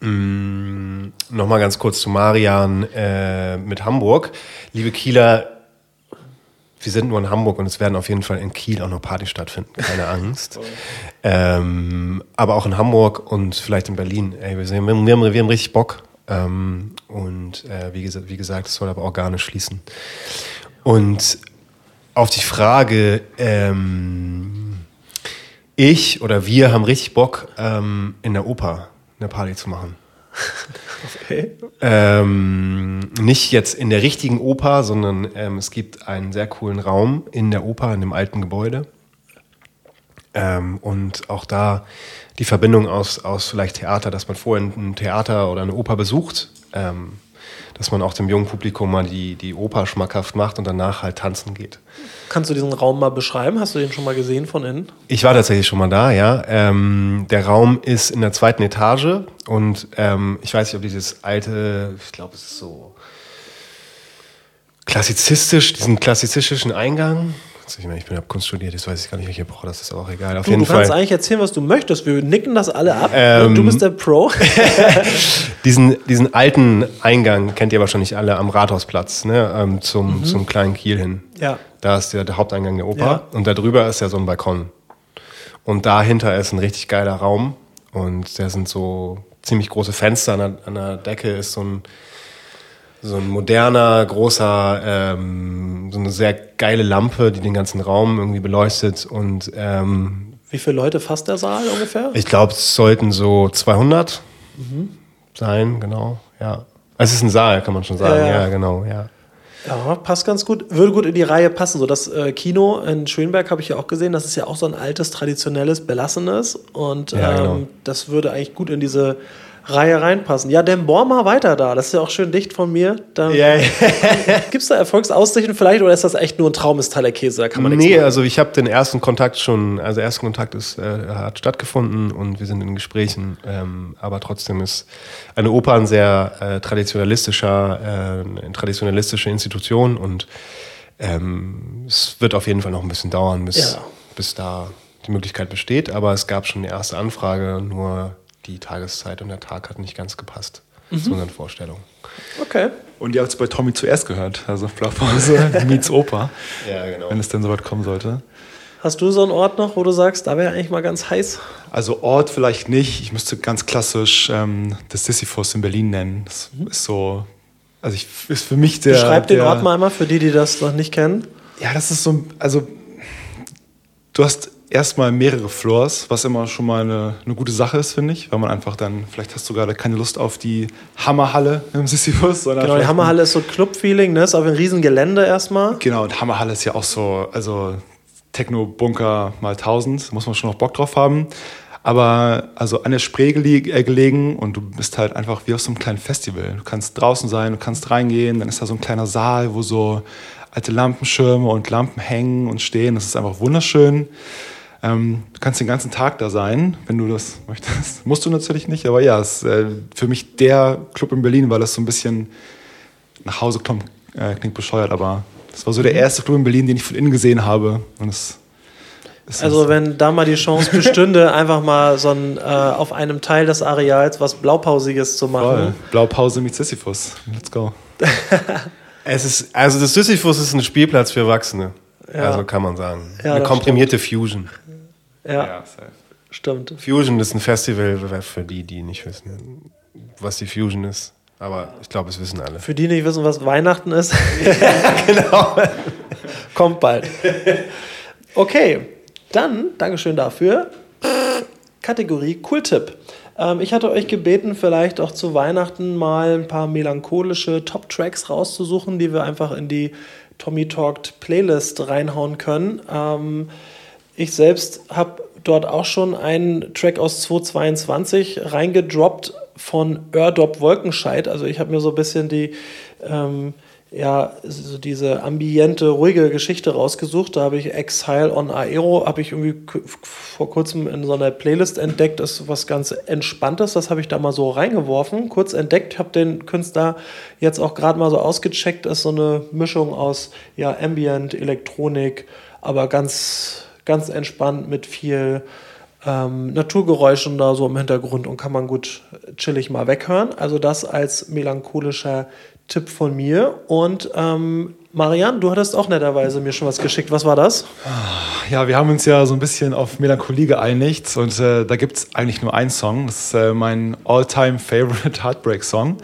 Nochmal ganz kurz zu Marian äh, mit Hamburg. Liebe Kieler, wir sind nur in Hamburg und es werden auf jeden Fall in Kiel auch noch Partys stattfinden, keine [laughs] Angst. ähm, aber auch in Hamburg und vielleicht in Berlin. Ey, wir, sind, wir, haben, wir haben richtig Bock. Ähm, und äh, wie, gesagt, wie gesagt, es soll aber organisch schließen. Und auf die Frage, ähm, ich oder wir haben richtig Bock, ähm, in der Oper eine Party zu machen. Okay. Ähm, nicht jetzt in der richtigen Oper, sondern ähm, es gibt einen sehr coolen Raum in der Oper, in dem alten Gebäude. Ähm, und auch da die Verbindung aus, aus vielleicht Theater, dass man vorher ein Theater oder eine Oper besucht, ähm, dass man auch dem jungen Publikum mal die, die Oper schmackhaft macht und danach halt tanzen geht. Kannst du diesen Raum mal beschreiben? Hast du den schon mal gesehen von innen? Ich war tatsächlich schon mal da, ja. Ähm, der Raum ist in der zweiten Etage und ähm, ich weiß nicht, ob dieses alte, ich glaube, es ist so klassizistisch, diesen klassizistischen Eingang. Ich meine, ich bin hab Kunst studiert, jetzt weiß ich gar nicht, welche Epoche das ist, aber auch egal. Auf Du, jeden du kannst Fall eigentlich erzählen, was du möchtest. Wir nicken das alle ab. Ähm, du bist der Pro. [laughs] [laughs] diesen, diesen alten Eingang kennt ihr wahrscheinlich alle am Rathausplatz, ne, ähm, zum, zum kleinen Kiel hin. Ja. Da ist der, der Haupteingang der Oper Ja. und da drüber ist ja so ein Balkon. Und dahinter ist ein richtig geiler Raum und da sind so ziemlich große Fenster. An der, an der Decke ist so ein, so ein moderner, großer, ähm, so eine sehr geile Lampe, die den ganzen Raum irgendwie beleuchtet. Und ähm, Wie viele Leute fasst der Saal ungefähr? ich glaube, es sollten so 200 sein, genau, ja. Es ist ein Saal, kann man schon sagen, Ja, ja, ja. genau, ja. Ja, passt ganz gut. Würde gut in die Reihe passen. So das äh, Kino in Schönberg habe ich ja auch gesehen. Das ist ja auch so ein altes, traditionelles, belassenes. Und Ja, ähm, genau. das würde eigentlich gut in diese Reihe reinpassen. Ja, dann bohr mal weiter da. Das ist ja auch schön dicht von mir. Da, Gibt es da Erfolgsaussichten vielleicht oder ist das echt nur ein Traum ist Teller Käse? Da kann man Nee, also ich habe den ersten Kontakt schon, also der erste Kontakt ist, äh, hat stattgefunden und wir sind in Gesprächen, ähm, aber trotzdem ist eine Oper ein sehr äh, traditionalistischer, äh, eine traditionalistische Institution und ähm, es wird auf jeden Fall noch ein bisschen dauern, bis, Ja. bis da die Möglichkeit besteht, aber es gab schon eine erste Anfrage, nur die Tageszeit und der Tag hat nicht ganz gepasst zu unseren Vorstellungen. Okay. Und ihr habt es bei Tommy zuerst gehört, also Blaupause [laughs] meets Oper, Ja, genau. wenn es denn soweit kommen sollte. Hast du so einen Ort noch, wo du sagst, da wäre eigentlich mal ganz heiß? Also Ort vielleicht nicht. Ich müsste ganz klassisch ähm, das Sisyphus in Berlin nennen. Das ist so, also ich, ist für mich der. Beschreib den der, Ort mal einmal für die, die das noch nicht kennen. Ja, das ist so, ein- also du hast erstmal mehrere Floors, was immer schon mal eine, eine gute Sache ist, finde ich, weil man einfach dann, vielleicht hast du gerade keine Lust auf die Hammerhalle im Sisyphus, sondern Genau, die Hammerhalle ist so Club-Feeling, ne? Ist auf einem riesen Gelände erstmal. Genau, und Hammerhalle ist ja auch so, also Techno-Bunker mal 1000, muss man schon noch Bock drauf haben. Aber also an der Spree äh, gelegen und du bist halt einfach wie auf so einem kleinen Festival. Du kannst draußen sein, du kannst reingehen, dann ist da so ein kleiner Saal, wo so alte Lampenschirme und Lampen hängen und stehen. Das ist einfach wunderschön. Ähm, du kannst den ganzen Tag da sein, wenn du das möchtest. [laughs] Musst du natürlich nicht, aber ja, es ist äh, für mich der Club in Berlin, weil das so ein bisschen nach Hause kommen, äh, klingt bescheuert, aber das war so der erste Club in Berlin, den ich von innen gesehen habe. Und es ist Also wenn da mal die Chance [laughs] bestünde, einfach mal so ein, äh, auf einem Teil des Areals was Blaupausiges zu voll. machen. Blaupause mit Sisyphus. Let's go. [laughs] Es ist, also das Sisyphus ist ein Spielplatz für Erwachsene. Ja. Also kann man sagen. Ja, eine das komprimierte Fusion. Ja, stimmt. Fusion ist ein Festival für die, die nicht wissen, was die Fusion ist. Aber ich glaube, es wissen alle. Für die nicht wissen, was Weihnachten ist. [laughs] genau. Kommt bald. Okay, dann, Dankeschön dafür. Kategorie Cool-Tipp. Ähm, ich hatte euch gebeten, vielleicht auch zu Weihnachten mal ein paar melancholische Top-Tracks rauszusuchen, die wir einfach in die Tommy Talked Playlist reinhauen können. Ähm, ich selbst habe dort auch schon einen Track aus 2022 reingedroppt von Ördop Wolkenscheid. Also ich habe mir so ein bisschen die, ähm, ja, so diese ambiente, ruhige Geschichte rausgesucht. Da habe ich Exile on Aero, habe ich irgendwie vor kurzem in so einer Playlist entdeckt. Das ist was ganz Entspanntes. Das habe ich da mal so reingeworfen, kurz entdeckt. Habe den Künstler jetzt auch gerade mal so ausgecheckt. Das ist so eine Mischung aus ja, Ambient, Elektronik, aber ganz ganz entspannt mit viel ähm, Naturgeräuschen da so im Hintergrund und kann man gut chillig mal weghören. Also das als melancholischer Tipp von mir. Und ähm, Marianne, du hattest auch netterweise mir schon was geschickt. Was war das? Ja, wir haben uns ja so ein bisschen auf Melancholie geeinigt und äh, da gibt es eigentlich nur einen Song. Das ist äh, mein all-time favorite Heartbreak-Song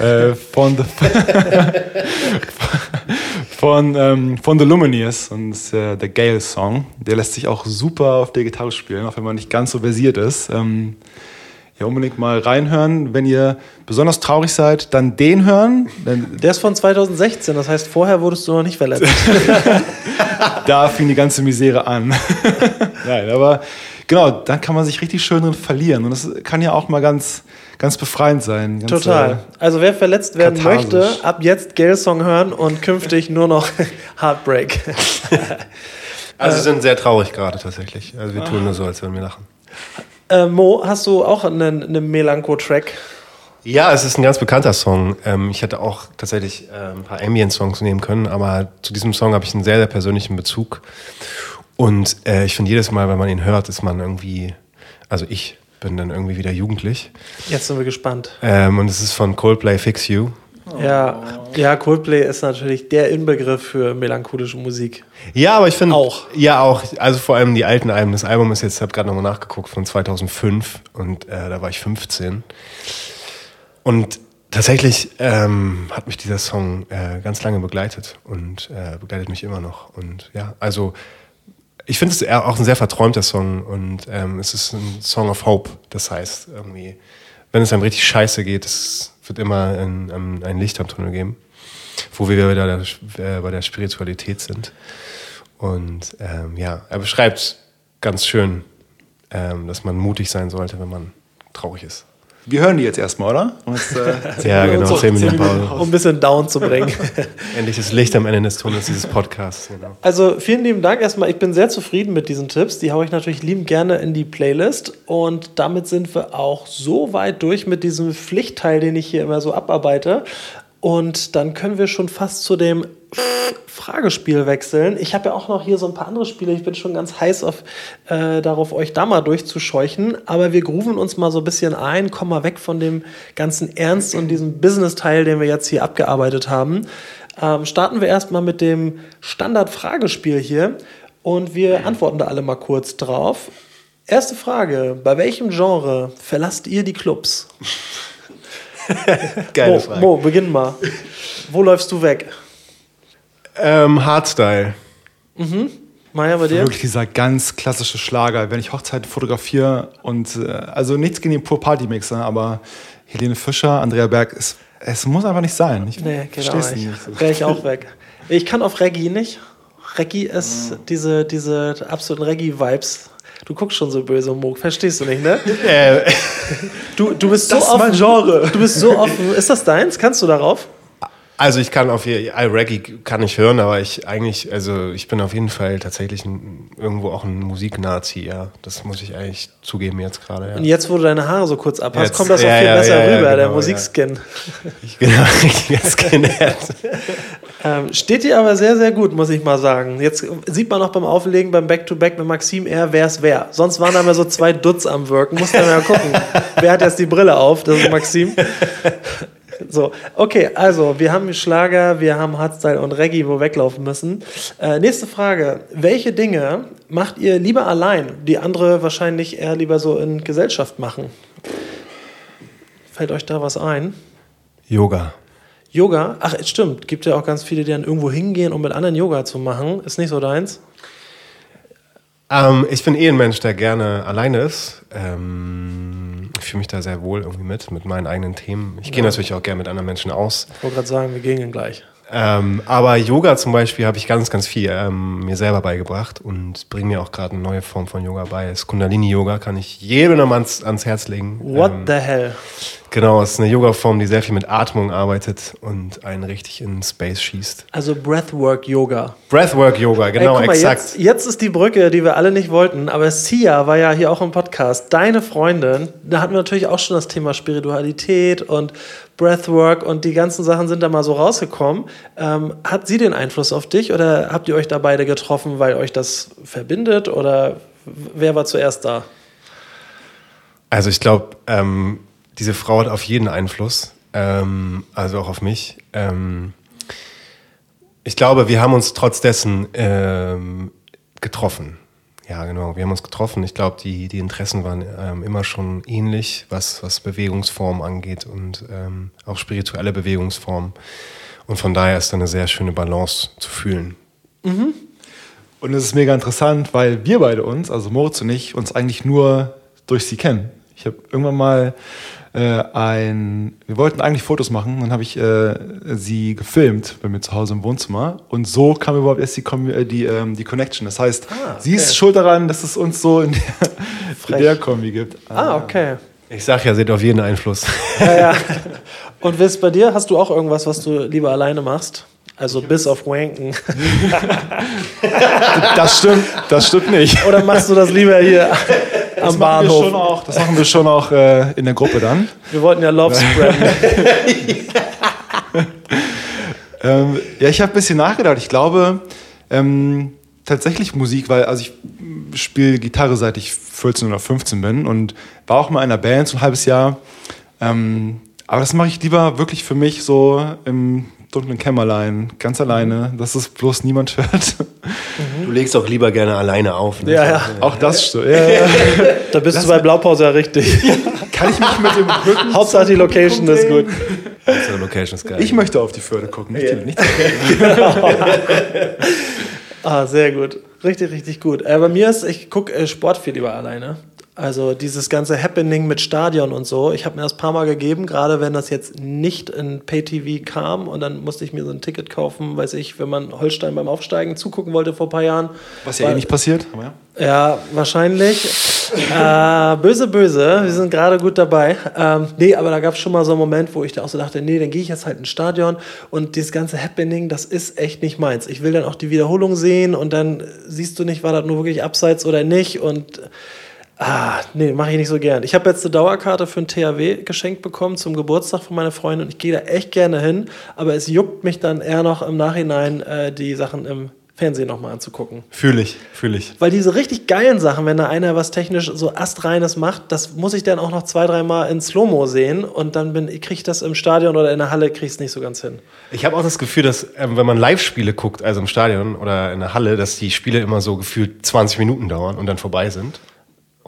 äh, von, the [laughs] [laughs] von, ähm, von The Lumineers und äh, der Gale-Song. Der lässt sich auch super auf der Gitarre spielen, auch wenn man nicht ganz so versiert ist. Ähm, ja, unbedingt mal reinhören. Wenn ihr besonders traurig seid, dann den hören. Denn Der ist von 2016, das heißt, vorher wurdest du noch nicht verletzt. [laughs] da fing die ganze Misere an. [laughs] Nein, aber genau, dann kann man sich richtig schön drin verlieren. Und das kann ja auch mal ganz, ganz befreiend sein. Ganz, Total. äh, Also wer verletzt werden katharsisch. möchte, ab jetzt Gale-Song hören und künftig nur noch [laughs] Heartbreak. [laughs] Also sie sind sehr traurig gerade tatsächlich. Also wir tun nur so, als würden wir lachen. äh, Mo, hast du auch einen, einen Melancho-Track? Ja, es ist ein ganz bekannter Song. Ähm, ich hätte auch tatsächlich äh, ein paar Ambient-Songs nehmen können, aber zu diesem Song habe ich einen sehr, sehr persönlichen Bezug. Und äh, ich finde, jedes Mal, wenn man ihn hört, ist man irgendwie, also ich bin dann irgendwie wieder jugendlich. Jetzt sind wir gespannt. Ähm, und es ist von Coldplay Fix You. Ja, ja, Coldplay ist natürlich der Inbegriff für melancholische Musik. Ja, aber ich finde Auch. Ja, auch. Also vor allem die alten Alben. Das Album ist jetzt, ich habe gerade nochmal nachgeguckt, von 2005 und äh, da war ich 15. Und tatsächlich ähm, hat mich dieser Song äh, ganz lange begleitet und äh, begleitet mich immer noch. Und ja, also ich finde es auch ein sehr verträumter Song und ähm, es ist ein Song of Hope. Das heißt, irgendwie, wenn es einem richtig scheiße geht, es wird immer ein, ein, ein Licht am Tunnel geben. wo wir wieder der, äh, bei der Spiritualität sind. Und ähm, ja, er beschreibt ganz schön, ähm, dass man mutig sein sollte, wenn man traurig ist. Wir hören die jetzt erstmal, oder? Und jetzt, äh, [laughs] Ja, genau, So, 10 Minuten zehn Minuten, Pause. Um ein bisschen down zu bringen. [laughs] Endlich das Licht am Ende des Tunnels dieses Podcasts. Genau. Also vielen lieben Dank erstmal. Ich bin sehr zufrieden mit diesen Tipps. Die haue ich natürlich liebend gerne in die Playlist. Und damit sind wir auch so weit durch mit diesem Pflichtteil, den ich hier immer so abarbeite. Und dann können wir schon fast zu dem Fragespiel wechseln. Ich habe ja auch noch hier so ein paar andere Spiele. Ich bin schon ganz heiß auf, äh, darauf, euch da mal durchzuscheuchen. Aber wir grooven uns mal so ein bisschen ein, kommen mal weg von dem ganzen Ernst und diesem Business-Teil, den wir jetzt hier abgearbeitet haben. Ähm, starten wir erstmal mit dem Standard-Fragespiel hier. Und wir antworten da alle mal kurz drauf. Erste Frage: Bei welchem Genre verlasst ihr die Clubs? [laughs] Geile Mo, Frage. Mo, beginn mal. Wo läufst du weg? Ähm, Hardstyle. Maja, bei dir? wirklich dieser ganz klassische Schlager. Wenn ich Hochzeit fotografiere und äh, also nichts gegen den Pur Party Mixer, aber Helene Fischer, Andrea Berg, es, es muss einfach nicht sein. Ich Nee, geht auch versteh's nicht. nicht. Wäre ich auch [laughs] weg. Ich kann auf Reggae nicht. Reggae ist diese, diese absoluten Reggae-Vibes. Du guckst schon so böse, Mo. Verstehst du nicht, ne? Äh, Du, du bist so offen. mein Genre. Du bist so offen. Ist das deins? Kannst du darauf? Also ich kann auf jeden Fall, Reggae kann ich hören, aber ich eigentlich, also ich bin auf jeden Fall tatsächlich ein, irgendwo auch ein Musiknazi, ja. Das muss ich eigentlich zugeben jetzt gerade, Und ja. jetzt, wo du deine Haare so kurz abhast, Jetzt- kommt das auch ja, viel ja, besser rüber, der genau, Musikskin. Ich, genau, [laughs] jetzt genährt. [laughs] Ähm, steht dir aber sehr, sehr gut, muss ich mal sagen. Jetzt sieht man auch beim Auflegen, beim Back-to-Back mit Maxim eher, wer es wer. Sonst waren da mal so zwei Dutz am Wirken. Muss man ja gucken. [laughs] wer hat jetzt die Brille auf? Das ist Maxim. So, okay, also wir haben Schlager, wir haben Hardstyle und Reggae, wo wir weglaufen müssen. Äh, nächste Frage. Welche Dinge macht ihr lieber allein, die andere wahrscheinlich eher lieber so in Gesellschaft machen? Fällt euch da was ein? Yoga. Yoga, ach, stimmt, gibt ja auch ganz viele, die dann irgendwo hingehen, um mit anderen Yoga zu machen. Ist nicht so deins? Ähm, ich bin eh ein Mensch, der gerne alleine ist. Ähm, ich fühle mich da sehr wohl irgendwie mit, mit meinen eigenen Themen. Ich gehe natürlich auch gerne mit anderen Menschen aus. Ich wollte gerade sagen, wir gehen gleich. Ähm, aber Yoga zum Beispiel habe ich ganz, ganz viel ähm, mir selber beigebracht und bringe mir auch gerade eine neue Form von Yoga bei. Das Kundalini-Yoga kann ich jedem ans, ans Herz legen. What Ähm, the hell? Genau, es ist eine Yoga-Form, die sehr viel mit Atmung arbeitet und einen richtig in Space schießt. Also Breathwork-Yoga. Breathwork-Yoga, genau, Ey, mal, exakt. Jetzt, jetzt ist die Brücke, die wir alle nicht wollten, aber Sia war ja hier auch im Podcast, deine Freundin. Da hatten wir natürlich auch schon das Thema Spiritualität und Breathwork und die ganzen Sachen sind da mal so rausgekommen. Ähm, hat sie den Einfluss auf dich oder habt ihr euch da beide getroffen, weil euch das verbindet oder wer war zuerst da? Also ich glaube, ähm, diese Frau hat auf jeden Einfluss, ähm, also auch auf mich. Ähm, ich glaube, wir haben uns trotz dessen ähm, getroffen. Ja, genau, wir haben uns getroffen. Ich glaube, die, die Interessen waren ähm, immer schon ähnlich, was, was Bewegungsform angeht und ähm, auch spirituelle Bewegungsform. Und von daher ist da eine sehr schöne Balance zu fühlen. Und es ist mega interessant, weil wir beide uns, also Moritz und ich, uns eigentlich nur durch sie kennen. Ich habe irgendwann mal äh, ein, wir wollten eigentlich Fotos machen, dann habe ich äh, sie gefilmt bei mir zu Hause im Wohnzimmer und so kam überhaupt erst die, Kombi- äh, die, ähm, die Connection. Das heißt, sie ist schuld daran, dass es uns so in der, [laughs] in der Kombi gibt. Ah, okay. Ich sag ja, sie hat auf jeden Einfluss. Ja, ja. [laughs] Und Wiss, bei dir hast du auch irgendwas, was du lieber alleine machst? Also bis auf Wanken. [laughs] Das stimmt, das stimmt nicht. Oder machst du das lieber hier Das am machen wir schon Bahnhof? auch, das machen wir schon auch äh, in der Gruppe dann. Wir wollten ja Love spreaden. [laughs] Ähm, ja, ich habe ein bisschen nachgedacht. Ich glaube ähm, tatsächlich Musik, weil also ich spiele Gitarre seit ich 14 oder 15 bin und war auch mal in einer Band so ein halbes Jahr. Ähm, aber das mache ich lieber wirklich für mich so im dunklen Kämmerlein, ganz alleine, dass es bloß niemand hört. [laughs] Du legst auch lieber gerne alleine auf. Ne? Ja, ja. Auch das stimmt. Ja, ja. [laughs] Da bist du bei Blaupause ja richtig. [laughs] Kann ich mich mit dem Rücken Hauptsache die Location ist gut. Unsere Location ist geil. Ich möchte auf die Förde gucken, nicht, die, nicht Ah, sehr gut. Richtig, richtig gut. Äh, bei mir ist, ich gucke äh, Sport viel lieber alleine. Also dieses ganze Happening mit Stadion und so. Ich habe mir das ein paar Mal gegeben, gerade wenn das jetzt nicht in Pay-TV kam und dann musste ich mir so ein Ticket kaufen, weiß ich, wenn man Holstein beim Aufsteigen zugucken wollte vor ein paar Jahren. Was ja eh nicht passiert. Aber ja. Ja, wahrscheinlich. Äh, böse, böse. Wir sind gerade gut dabei. Ähm, nee, aber da gab es schon mal so einen Moment, wo ich da auch so dachte, nee, dann gehe ich jetzt halt ins Stadion und dieses ganze Happening, das ist echt nicht meins. Ich will dann auch die Wiederholung sehen und dann siehst du nicht, war das nur wirklich abseits oder nicht und Ah, nee, mache ich nicht so gern. Ich habe jetzt eine Dauerkarte für ein THW geschenkt bekommen zum Geburtstag von meiner Freundin und ich gehe da echt gerne hin, aber es juckt mich dann eher noch im Nachhinein, äh, die Sachen im Fernsehen nochmal anzugucken. Fühle ich, fühle ich. Weil diese richtig geilen Sachen, wenn da einer was technisch so astreines macht, das muss ich dann auch noch zwei, dreimal in Slow-Mo sehen und dann bin, kriege ich das im Stadion oder in der Halle, kriege ich es nicht so ganz hin. Ich habe auch das Gefühl, dass ähm, wenn man Live-Spiele guckt, also im Stadion oder in der Halle, dass die Spiele immer so gefühlt 20 Minuten dauern und dann vorbei sind.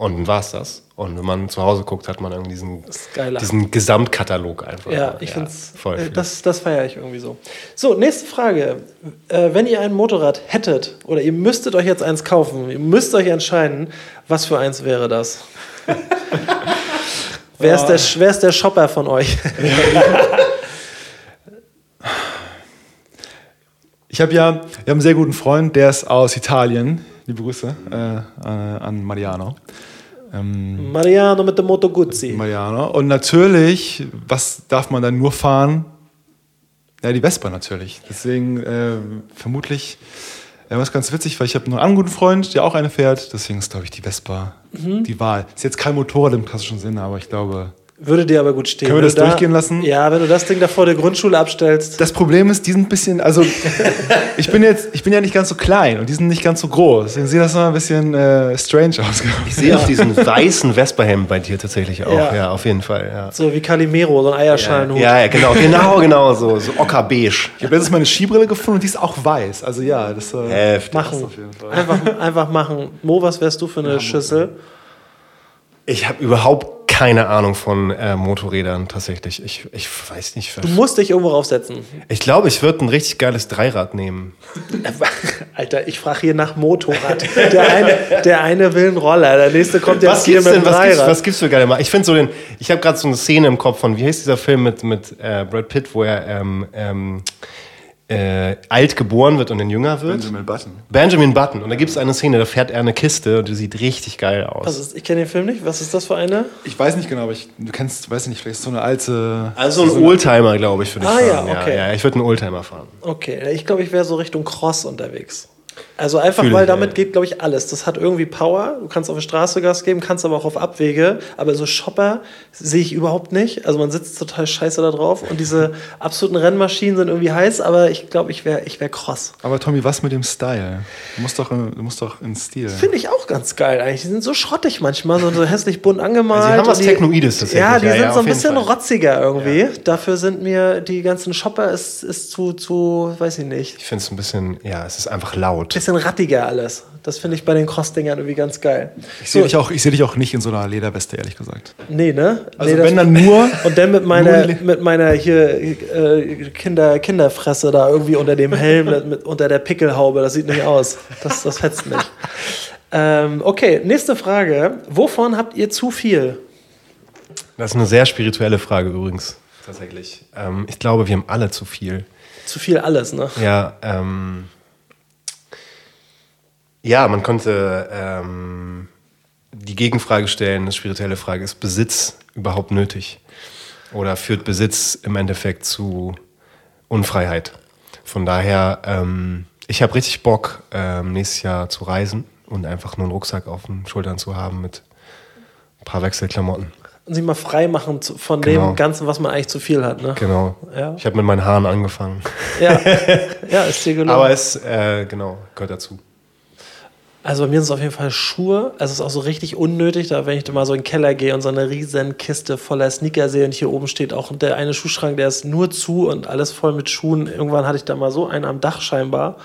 Und dann war's das. Und wenn man zu Hause guckt, hat man irgendwie diesen, diesen Gesamtkatalog einfach. Ja, ich finde es, voll. äh, ich. das, das feiere ich irgendwie so. So, nächste Frage. Äh, wenn ihr ein Motorrad hättet oder ihr müsstet euch jetzt eins kaufen, ihr müsst euch entscheiden, was für eins wäre das? [laughs] wer, ist der, wer ist der Shopper von euch? Ich habe ja, wir haben einen sehr guten Freund, der ist aus Italien. Liebe Grüße äh, äh, an Mariano. Ähm, Mariano mit dem Moto Guzzi. Mariano. Und natürlich, was darf man dann nur fahren? Ja, die Vespa natürlich. Deswegen äh, vermutlich, äh, was ganz witzig, weil ich habe nur einen guten Freund, der auch eine fährt. Deswegen ist, glaube ich, die Vespa Mhm. die Wahl. Ist jetzt kein Motorrad im klassischen Sinne, aber ich glaube. Würde dir aber gut stehen. Können wir das du da- durchgehen lassen? Ja, wenn du das Ding da vor der Grundschule abstellst. Das Problem ist, die sind ein bisschen, also [laughs] ich bin jetzt, ich bin ja nicht ganz so klein und die sind nicht ganz so groß. Deswegen sieht das noch ein bisschen äh, strange aus. Ich sehe auf diesen [laughs] weißen Vespa-Hemd bei dir tatsächlich auch. Ja. Ja, auf jeden Fall. Ja. so wie Calimero, so ein Eierschalenhut. Ja, ja, genau, genau, genau so. So ockerbeige. Ich habe letztens meine Skibrille gefunden und die ist auch weiß. Also ja, das äh, Heftig. Machen. auf jeden Fall. Einfach, einfach machen. Mo, was wärst du für eine Schüssel? Ich habe überhaupt keine Ahnung von äh, Motorrädern tatsächlich. Ich, ich weiß nicht. Du musst dich irgendwo raufsetzen. Ich glaube, ich würde ein richtig geiles Dreirad nehmen. [laughs] Alter, ich frage hier nach Motorrad. Der eine, der eine will einen Roller, der nächste kommt Was hier gibt's mit denn? Was gibt's, Dreirad. was gibt's für geile Mal? Ich finde so den. Ich habe gerade so eine Szene im Kopf von wie heißt dieser Film mit mit äh, Brad Pitt, wo er ähm, ähm, äh, alt geboren wird und dann jünger wird. Benjamin Button. Benjamin Button. Und da gibt es eine Szene, da fährt er eine Kiste und die sieht richtig geil aus. Was ist, ich kenne den Film nicht. Was ist das für eine? Ich weiß nicht genau, aber ich, du kennst, weiß nicht, vielleicht ist so eine alte. also ein Oldtimer, glaube ich, würde ich Ah, ja, fahren. okay. ja, ja, ich würde einen Oldtimer fahren. Okay, ich glaube, ich wäre so Richtung Cross unterwegs. Also einfach, Fühl weil damit ja. geht, glaube ich, alles. Das hat irgendwie Power. Du kannst auf der Straße Gas geben, kannst aber auch auf Abwege. Aber so Shopper sehe ich überhaupt nicht. Also man sitzt total scheiße da drauf. Und diese [laughs] absoluten Rennmaschinen sind irgendwie heiß, aber ich glaube, ich wäre ich wär Cross. Aber Tommy, was mit dem Style? Du musst doch, du musst doch in Stil. Finde ich auch ganz geil eigentlich. Die sind so schrottig manchmal, so, hässlich bunt angemalt. Sie haben was die- Technoides tatsächlich. Ja, die Ja, sind ja, so ein bisschen Fall. rotziger irgendwie. Dafür sind mir die ganzen Shopper ist, ist zu, zu, weiß ich nicht, Ich finde es ein bisschen, ja, es ist einfach laut. Bisschen rattiger alles. Das finde ich bei den Cross-Dingern irgendwie ganz geil. Ich sehe dich, auch- ich seh dich auch nicht in so einer Lederweste, ehrlich gesagt. Nee, ne? Also nee, wenn dann nur. [laughs] und dann mit meiner, mit meiner hier äh, Kinder, Kinderfresse da irgendwie unter dem Helm, [laughs] mit, unter der Pickelhaube. Das sieht nicht aus. Das, das fetzt nicht. Ähm, okay, nächste Frage. Wovon habt ihr zu viel? Das ist eine sehr spirituelle Frage übrigens. Tatsächlich. Ähm, ich glaube, wir haben alle zu viel. Zu viel alles, ne? Ja, ähm, ja, man konnte ähm, die Gegenfrage stellen, eine spirituelle Frage, ist Besitz überhaupt nötig? Oder führt Besitz im Endeffekt zu Unfreiheit? Von daher, ähm, ich habe richtig Bock, ähm, nächstes Jahr zu reisen und einfach nur einen Rucksack auf den Schultern zu haben mit ein paar Wechselklamotten. Und sich mal frei machen von Genau. dem Ganzen, was man eigentlich zu viel hat, ne? Genau. Ja. Ich habe mit meinen Haaren angefangen. Ja, [laughs] ja ist dir gelungen. Aber es, äh, genau, gehört dazu. Also bei mir sind es auf jeden Fall Schuhe. Es ist auch so richtig unnötig, da wenn ich da mal so in den Keller gehe und so eine riesen Kiste voller Sneaker sehe und hier oben steht auch der eine Schuhschrank, der ist nur zu und alles voll mit Schuhen. Irgendwann hatte ich da mal so einen am Dach scheinbar.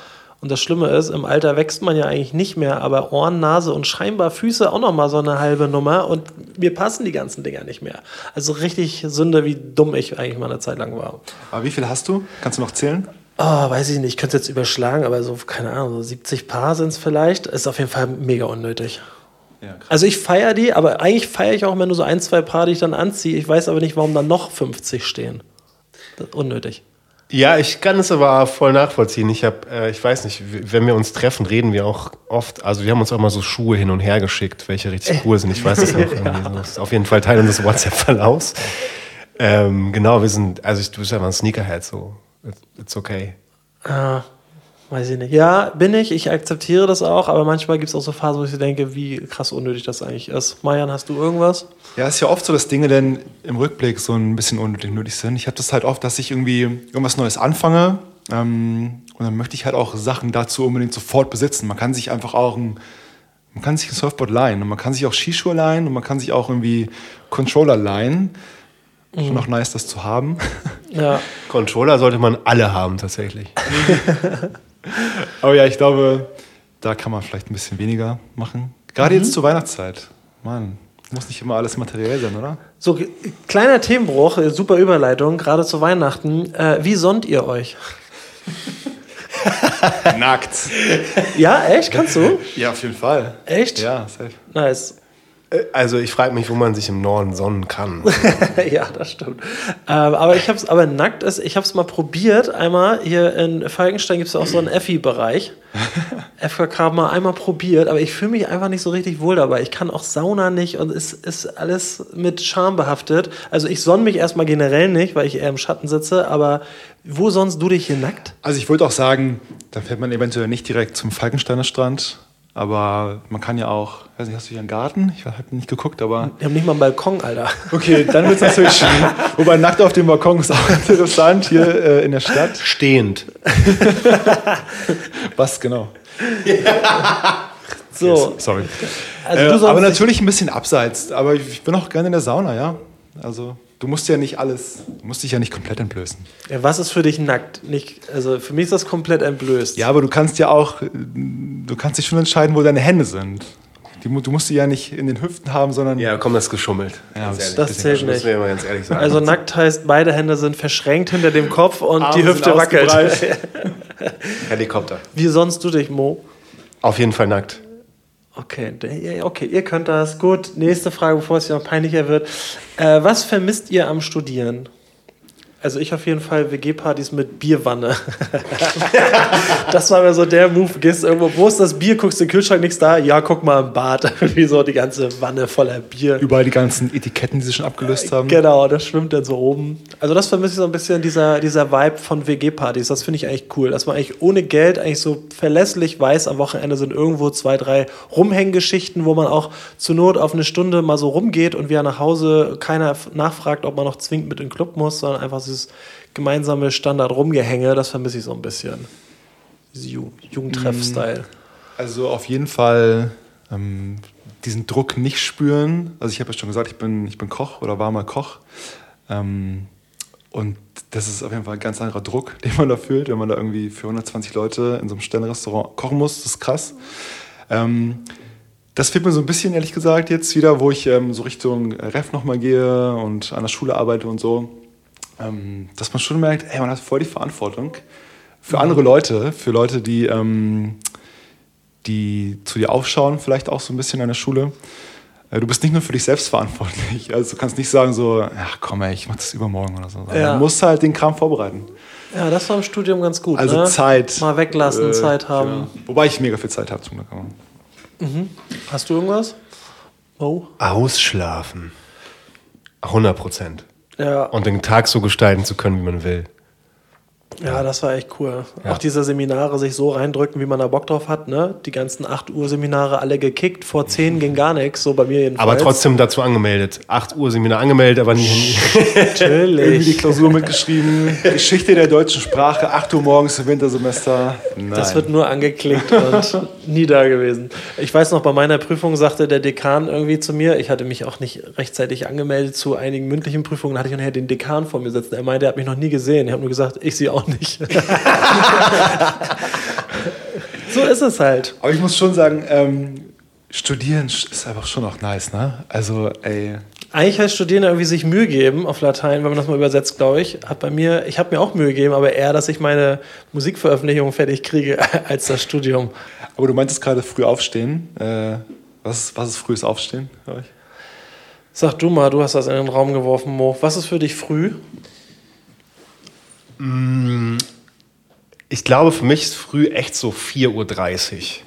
Und das Schlimme ist, im Alter wächst man ja eigentlich nicht mehr, aber Ohren, Nase und scheinbar Füße auch noch mal so eine halbe Nummer und mir passen die ganzen Dinger nicht mehr. Also richtig Sünde, wie dumm ich eigentlich mal eine Zeit lang war. Aber wie viel hast du? Kannst du noch zählen? Oh, weiß ich nicht, ich könnte es jetzt überschlagen, aber so, keine Ahnung, so 70 Paar sind es vielleicht. Ist auf jeden Fall mega unnötig. Also ich feiere die, aber eigentlich feiere ich auch, wenn du so ein, zwei Paar, die ich dann anziehe. Ich weiß aber nicht, warum dann noch 50 stehen. Das ist unnötig. Ja, ich kann es aber voll nachvollziehen. Ich habe, äh, ich weiß nicht, wenn wir uns treffen, reden wir auch oft. Also wir haben uns auch mal so Schuhe hin und her geschickt, welche richtig cool sind. Ich weiß es noch. [laughs] irgendwie so. Das ist auf jeden Fall Teil unseres WhatsApp-Verlaufs. Ähm, genau, wir sind, also ich, du bist ja mal ein Sneakerhead, so it's, okay. Ah, weiß ich nicht. Ja, bin ich. Ich akzeptiere das auch, aber manchmal gibt es auch so Phasen, wo ich denke, wie krass unnötig das eigentlich ist. Marian, hast du irgendwas? Ja, ist ja oft so, dass Dinge dann im Rückblick so ein bisschen unnötig nötig sind. Ich habe das halt oft, dass ich irgendwie irgendwas Neues anfange ähm, und dann möchte ich halt auch Sachen dazu unbedingt sofort besitzen. Man kann sich einfach auch ein, man kann sich ein Surfboard leihen und man kann sich auch Skischuhe leihen und man kann sich auch irgendwie Controller leihen. Schon auch nice, das zu haben. [laughs] Ja. [laughs] Controller sollte man alle haben, tatsächlich. [laughs] Aber ja, ich glaube, da kann man vielleicht ein bisschen weniger machen. Gerade jetzt zur Weihnachtszeit. Mann, muss nicht immer alles materiell sein, oder? So, kleiner Themenbruch, äh, super Überleitung, gerade zu Weihnachten. Äh, wie sonnt ihr euch? [laughs] Nackt. Ja, echt? Kannst du? Ja, auf jeden Fall. Echt? Ja, safe. Nice. Äh, Also ich frage mich, wo man sich im Norden sonnen kann. [laughs] ja, das stimmt. Ähm, aber ich habe es, aber nackt ist, ich habe es mal probiert. Einmal hier in Falkenstein gibt es auch so einen Effi-Bereich. [laughs] FKK mal einmal probiert, aber ich fühle mich einfach nicht so richtig wohl dabei. Ich kann auch Sauna nicht und es ist alles mit Scham behaftet. Also ich sonne mich erstmal generell nicht, weil ich eher im Schatten sitze, aber wo sonst du dich hier nackt? Also ich würde auch sagen, da fährt man eventuell nicht direkt zum Falkensteiner Strand, aber man kann ja auch, weiß nicht, hast du hier einen Garten? Ich habe nicht geguckt, aber Wir haben nicht mal einen Balkon, Alter. okay, dann wird es [laughs] natürlich schwierig. Wobei nackt auf dem Balkon ist auch [laughs] interessant hier äh, in der Stadt. Stehend. [laughs] Was genau? So, Sorry. also äh, aber natürlich ein bisschen abseits. Aber ich bin auch gerne in der Sauna, ja. Also du musst ja nicht alles, du musst dich ja nicht komplett entblößen. Ja, was ist für dich nackt? Nicht, also für mich ist das komplett entblößt. Ja, aber du kannst ja auch, du kannst dich schon entscheiden, wo deine Hände sind. Die, du musst die ja nicht in den Hüften haben, sondern Ja, komm, das ist geschummelt. Ja, das- zählt Müssen nicht. wir mal ganz ehrlich sagen. Also nackt heißt, beide Hände sind verschränkt hinter dem Kopf und Arme die Hüfte wackelt. [laughs] Helikopter. Wie sonst du dich, Mo? Auf jeden Fall nackt. Okay, okay, ihr könnt das. Gut, nächste Frage, bevor es noch peinlicher wird. Äh, was vermisst ihr am Studieren? Also ich auf jeden Fall WG-Partys mit Bierwanne. [laughs] das war mir so der Move. Gehst irgendwo, wo ist das Bier? Guckst den Kühlschrank, nichts da? Ja, guck mal im Bad. [laughs] Wie so die ganze Wanne voller Bier. überall die ganzen Etiketten, die sie schon abgelöst haben. Genau, das schwimmt dann so oben. Also das vermisse ich so ein bisschen, dieser, dieser Vibe von WG-Partys. Das finde ich eigentlich cool, dass man eigentlich ohne Geld eigentlich so verlässlich weiß, am Wochenende sind irgendwo zwei, drei Rumhänggeschichten, wo man auch zur Not auf eine Stunde mal so rumgeht und wieder nach Hause keiner nachfragt, ob man noch zwingend mit in den Club muss, sondern einfach dieses gemeinsame Standard-Rumgehänge, das vermisse ich so ein bisschen. Diese Ju Jugendtreff-Style. Also auf jeden Fall ähm, diesen Druck nicht spüren. Also ich habe ja schon gesagt, ich bin, ich bin Koch oder war mal Koch. Ähm, und das ist auf jeden Fall ein ganz anderer Druck, [laughs] den man da fühlt, wenn man da irgendwie für 120 Leute in so einem Sternenrestaurant kochen muss. Das ist krass. Ähm, das fehlt mir so ein bisschen, ehrlich gesagt, jetzt wieder, wo ich ähm, so Richtung Ref nochmal gehe und an der Schule arbeite und so. Ähm, dass man schon merkt, ey, man hat voll die Verantwortung für andere Leute, für Leute, die, ähm, die zu dir aufschauen, vielleicht auch so ein bisschen an der Schule. Äh, Du bist nicht nur für dich selbst verantwortlich. [laughs] Also du kannst nicht sagen so, ach komm ey, ich mach das übermorgen oder so. Ja. Du musst halt den Kram vorbereiten. Ja, das war im Studium ganz gut. Also ne? Zeit. Mal weglassen, äh, Zeit haben. genau. Wobei ich mega viel Zeit habe zum Glück. aber- Hast du irgendwas? Oh. Ausschlafen. 100 Prozent. Ja. Und den Tag so gestalten zu können, wie man will. Ja, das war echt cool. Ja. Auch diese Seminare sich so reindrücken, wie man da Bock drauf hat. Ne? Die ganzen 8 Uhr Seminare alle gekickt. Vor 10 ging gar nichts, so bei mir jedenfalls. Aber trotzdem dazu angemeldet. 8 Uhr Seminar angemeldet, aber nie. [laughs] Irgendwie die Natürlich. Klausur mitgeschrieben. Geschichte der deutschen Sprache, 8 Uhr morgens im Wintersemester. Nein. Das wird nur angeklickt und [laughs] nie da gewesen. Ich weiß noch, bei meiner Prüfung sagte der Dekan irgendwie zu mir, ich hatte mich auch nicht rechtzeitig angemeldet zu einigen mündlichen Prüfungen, hatte ich nachher den Dekan vor mir sitzen. Er meinte, er hat mich noch nie gesehen. Ich habe nur gesagt, ich sie auch nicht. [laughs] so ist es halt. Aber ich muss schon sagen, ähm, studieren ist einfach schon auch nice, ne? Also, ey, Eigentlich heißt Studieren irgendwie sich Mühe geben auf Latein, wenn man das mal übersetzt, glaube ich. Hat bei mir, ich habe mir auch Mühe gegeben, aber eher, dass ich meine Musikveröffentlichung fertig kriege [laughs] als das Studium. aber du meintest gerade früh aufstehen. Äh, Was ist, was ist frühes Aufstehen für euch? Sag du mal, du hast das in den Raum geworfen, Mo. Was ist für dich früh? Ich glaube, für mich ist früh echt so 4.30 Uhr.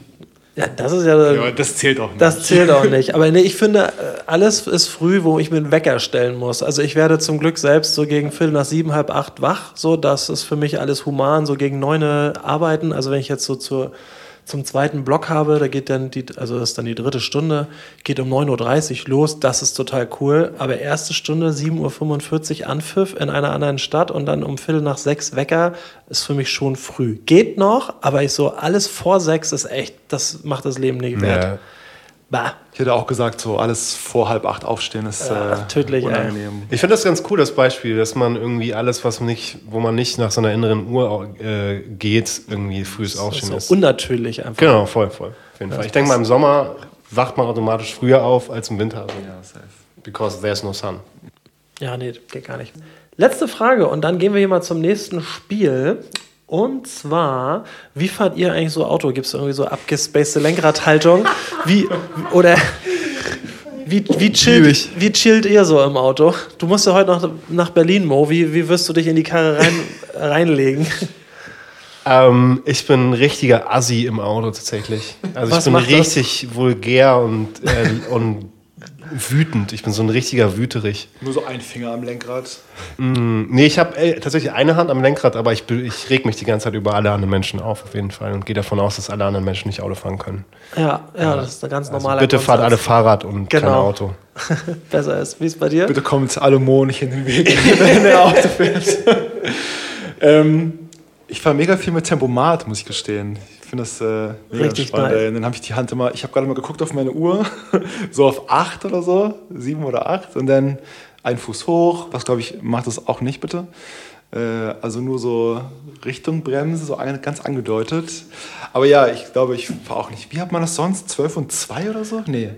Ja, das ist ja. Ja, das zählt auch nicht. Das zählt auch nicht. Aber nee, ich finde, äh, alles ist früh, wo ich mir einen Wecker stellen muss. Also ich werde zum Glück selbst so gegen Viertel nach sieben, halb acht wach. So, das ist für mich alles human. So gegen neun arbeiten. Also wenn ich jetzt so zur, zum zweiten Block habe, da geht dann die, also das ist dann die dritte Stunde, geht um 9.30 Uhr los. Das ist total cool. Aber erste Stunde, 7.45 Uhr Anpfiff in einer anderen Stadt und dann um Viertel nach sechs Wecker ist für mich schon früh. Geht noch, aber ich so, alles vor sechs ist echt, das macht das Leben nicht wert. Ja. Bah. Ich hätte auch gesagt, so alles vor halb acht aufstehen ist Ja, äh, tödlich, ey. unangenehm. Ich finde das ganz cool, das Beispiel, dass man irgendwie alles, was nicht, wo man nicht nach so einer inneren Uhr äh, geht, irgendwie frühes Aufstehen so ist. unnatürlich einfach. Genau, voll, voll. Auf jeden Fall. Ich denke mal, im Sommer wacht man automatisch früher auf als im Winter. Also, Ja, safe. Because there's no sun. Ja, nee, geht gar nicht. Letzte Frage und dann gehen wir hier mal zum nächsten Spiel. Und zwar, wie fahrt ihr eigentlich so Auto? Gibt es irgendwie so abgespacede Lenkradhaltung? Wie, oder wie, wie, chillt, wie chillt ihr so im Auto? Du musst ja heute noch nach Berlin, Mo. Wie, wie wirst du dich in die Karre rein, [laughs] reinlegen? Ähm, ich bin ein richtiger Assi im Auto tatsächlich. Also Was ich bin macht das? richtig vulgär und, äh, und wütend. Ich bin so ein richtiger Wüterich. Nur so ein Finger am Lenkrad. Nee, ich habe äh, tatsächlich eine Hand am Lenkrad, aber ich, ich reg mich die ganze Zeit über alle anderen Menschen auf, auf jeden Fall. Und gehe davon aus, dass alle anderen Menschen nicht Auto fahren können. Ja, ja, das ist ein ganz Also normaler bitte fahrt alle. Fahrrad und kein Genau. Auto. [laughs] Besser ist. Wie ist bei dir? Bitte kommt alle Mo nicht in den Weg, [laughs] wenn er Auto fährt. [laughs] ähm, ich fahre mega viel mit Tempomat, muss ich gestehen. Ich finde das äh, mega Richtig spannend. ey. Und dann habe ich die Hand immer, ich habe gerade mal geguckt auf meine Uhr, [laughs] so auf acht oder so, sieben oder acht und dann ein Fuß hoch, was glaube ich, macht das auch nicht bitte. Äh, also nur so Richtung Bremse, so an- ganz angedeutet. Aber ja, ich glaube, ich fahre auch nicht. Wie hat man das sonst? 12 und 2 oder so? Nee.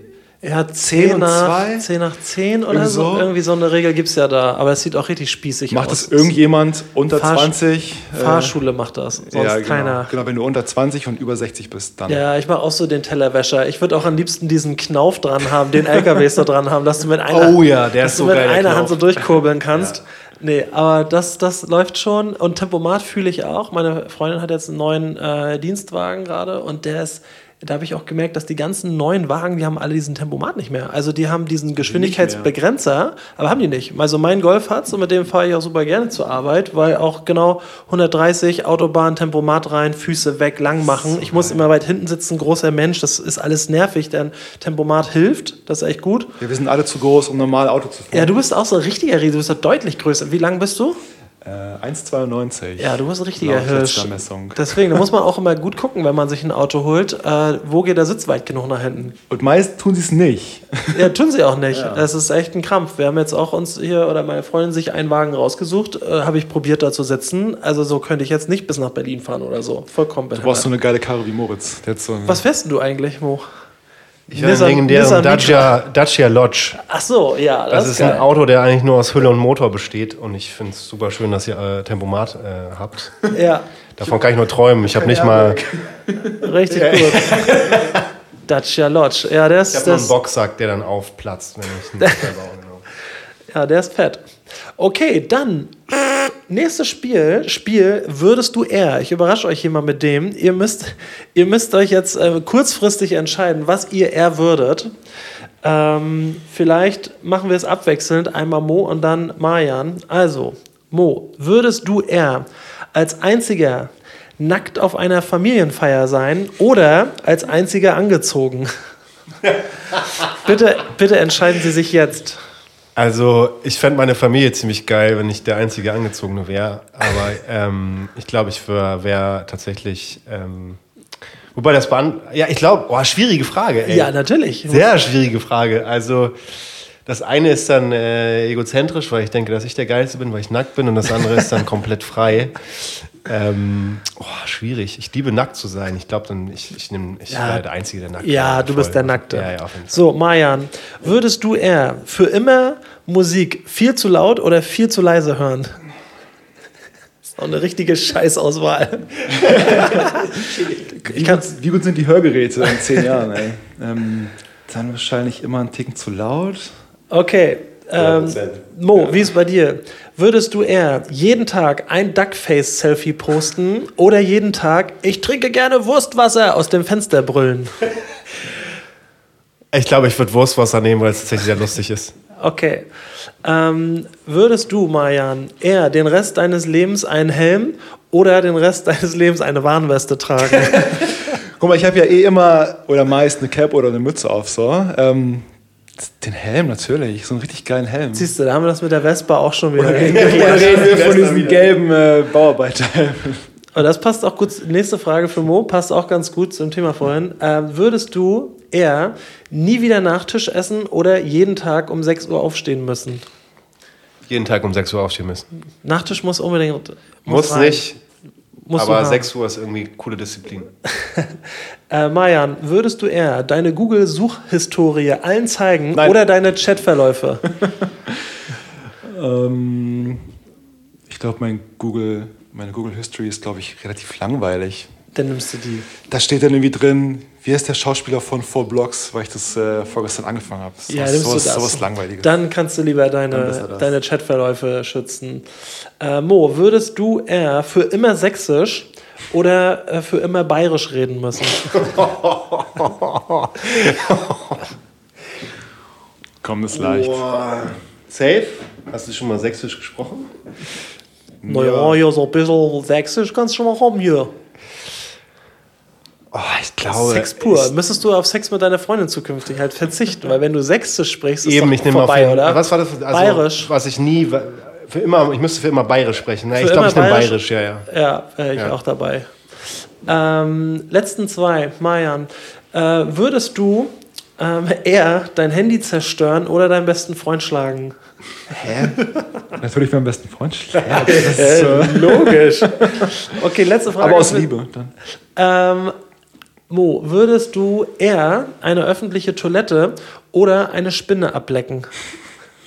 Ja, 10 10 und nach, zwei? 10 nach 10 oder Irgendwie so. so. Irgendwie so eine Regel gibt es ja da. Aber es sieht auch richtig spießig Macht aus. das irgendjemand unter Fahrsch- 20? äh, Fahrschule macht das. Sonst ja, genau. keiner. Genau, wenn du unter 20 und über 60 bist, dann. Ja, ich mache auch so den Tellerwäscher. Ich würde auch am liebsten diesen Knauf dran haben, den LKWs da dran haben, dass du mit einer, Oh ja, dass du so mit geil, einer. Hand so durchkurbeln [laughs] kannst. Nee, aber das, das läuft schon. Und Tempomat fühle ich auch. Meine Freundin hat jetzt einen neuen äh, Dienstwagen gerade und der ist. Da habe ich auch gemerkt, dass die ganzen neuen Wagen, die haben alle diesen Tempomat nicht mehr. Also die haben diesen Geschwindigkeitsbegrenzer, aber haben die nicht. Also mein Golf hat's und mit dem fahre ich auch super gerne zur Arbeit, weil auch genau 130 Autobahn, Tempomat rein, Füße weg, lang machen. Ich muss immer weit hinten sitzen, großer Mensch, das ist alles nervig, denn Tempomat hilft, das ist echt gut. Ja, wir sind alle zu groß, um normal Auto zu fahren. Ja, du bist auch so ein richtiger Riese, du bist ja deutlich größer. Wie lang bist du? Äh, 1,92. Ja, du bist ein richtiger Hirsch. Messung. Deswegen, da muss man auch immer gut gucken, wenn man sich ein Auto holt, äh, wo geht der Sitz weit genug nach hinten. Und meist tun sie es nicht. [laughs] Ja, tun sie auch nicht. Das ist echt ein Krampf. Wir haben jetzt auch uns hier oder meine Freundin sich einen Wagen rausgesucht, äh, habe ich probiert da zu sitzen. Also so könnte ich jetzt nicht bis nach Berlin fahren oder so. Vollkommen Du brauchst so eine geile Karre wie Moritz. So Was fährst denn du eigentlich, Mo? Ich habe Nissan- legendären Nissan Dacia, Dacia Lodge. Ach so, ja, das, Das, ist geil. ein Auto, der eigentlich nur aus Hülle und Motor besteht. Und ich finde es super schön, dass ihr äh, Tempomat äh, habt. Ja, Davon kann ich nur träumen. Ich habe nicht mal. richtig gut. [laughs] Dacia Lodge. Ja, der Ich ist, habe nur einen Boxsack, der dann aufplatzt, wenn ich ihn selber [laughs] ja, der ist fett. Okay, dann nächstes Spiel. Spiel würdest du eher. Ich überrasche euch hier mal mit dem. Ihr müsst, ihr müsst euch jetzt äh, kurzfristig entscheiden, was ihr eher würdet. Ähm, vielleicht machen wir es abwechselnd. Einmal Mo und dann Marian. Also, Mo, würdest du eher als einziger nackt auf einer Familienfeier sein oder als einziger angezogen? [laughs] bitte, bitte entscheiden Sie sich jetzt. Also, ich fände meine Familie ziemlich geil, wenn ich der einzige Angezogene wäre. Aber [laughs] ähm, ich glaube, ich wäre wär tatsächlich. Ähm, wobei das beant Ja, ich glaube, oh, schwierige Frage, ey. Ja, natürlich. Sehr schwierige Frage. Also, das eine ist dann äh, egozentrisch, weil ich denke, dass ich der Geilste bin, weil ich nackt bin. Und das andere ist dann [laughs] komplett frei. Ähm, oh, schwierig. Ich liebe nackt zu sein. Ich glaube, dann ich, ich, nehm, ich Ja. wäre der Einzige, der nackt Ja, wäre. du bist der Nackte. Ja, ja. So, Marian, würdest du eher für immer Musik viel zu laut oder viel zu leise hören? Das ist auch eine richtige Scheißauswahl. ich Wie kann, gut, wie gut sind die Hörgeräte in zehn Jahren, ey? Ähm, Dann wahrscheinlich immer einen Ticken zu laut. Okay. Ähm, 100%. Mo, wie ist es bei dir? Würdest du eher jeden Tag ein Duckface-Selfie posten oder jeden Tag, ich trinke gerne Wurstwasser aus dem Fenster brüllen? [laughs] Ich glaube, ich würde Wurstwasser nehmen, weil es tatsächlich sehr lustig ist. Okay. Ähm, würdest du, Marian, eher den Rest deines Lebens einen Helm oder den Rest deines Lebens eine Warnweste tragen? [laughs] Guck mal, ich habe ja eh immer oder meist eine Cap oder eine Mütze auf, so. Ähm, den Helm natürlich, so einen richtig geilen Helm. Siehst du, da haben wir das mit der Vespa auch schon wieder Oder hingekriegt. reden wir von diesem gelben äh, Bauarbeiterhelm. Und das passt auch gut. Nächste Frage für Mo, passt auch ganz gut zum Thema vorhin. Ähm, würdest du eher nie wieder Nachtisch essen oder jeden Tag um 6 Uhr aufstehen müssen? Jeden Tag um 6 Uhr aufstehen müssen. Nachtisch muss unbedingt. Muss, rein. nicht, Musst aber haben. 6 Uhr ist irgendwie coole Disziplin. [laughs] Äh, Marian, würdest du eher deine Google-Suchhistorie allen zeigen Nein. oder deine Chatverläufe? [laughs] Ähm, ich glaube, mein Google, meine Google History ist, glaube ich, relativ langweilig. Dann nimmst du die. Da steht dann irgendwie drin, wie ist der Schauspieler von Four Blocks, weil ich das äh, vorgestern angefangen habe. Ja, so, nimmst du sowas, das. sowas Langweiliges. Dann kannst du lieber deine, deine Chatverläufe schützen. Äh, Mo, würdest du eher für immer sächsisch oder äh, für immer bayerisch reden müssen? [laughs] Komm, ist leicht. Safe? Hast du schon mal sächsisch gesprochen? Naja, ja, so ein bisschen sächsisch kannst du schon mal haben hier. Oh, ich glaube. Sex pur. Müsstest du auf Sex mit deiner Freundin zukünftig halt verzichten, weil wenn du sächsisch sprichst, ist Eben, doch ich nehme auf vorbei, jeden, oder? Was war das? Also, Bayerisch. Was ich nie. Für immer, ich müsste für immer bayerisch sprechen. Ne? Für Ich glaube, ich immer nehme bayerisch? ja, ja. Ja, wäre ich Ja. auch dabei. Ähm, letzten zwei, Marian. Äh, würdest du ähm, eher dein Handy zerstören oder deinen besten Freund schlagen? Natürlich meinen besten Freund. Ja, das ist, äh, Logisch. [laughs] Okay, letzte Frage. aber aus Liebe. Dann. Ähm, Mo, würdest du eher eine öffentliche Toilette oder eine Spinne ablecken? [laughs]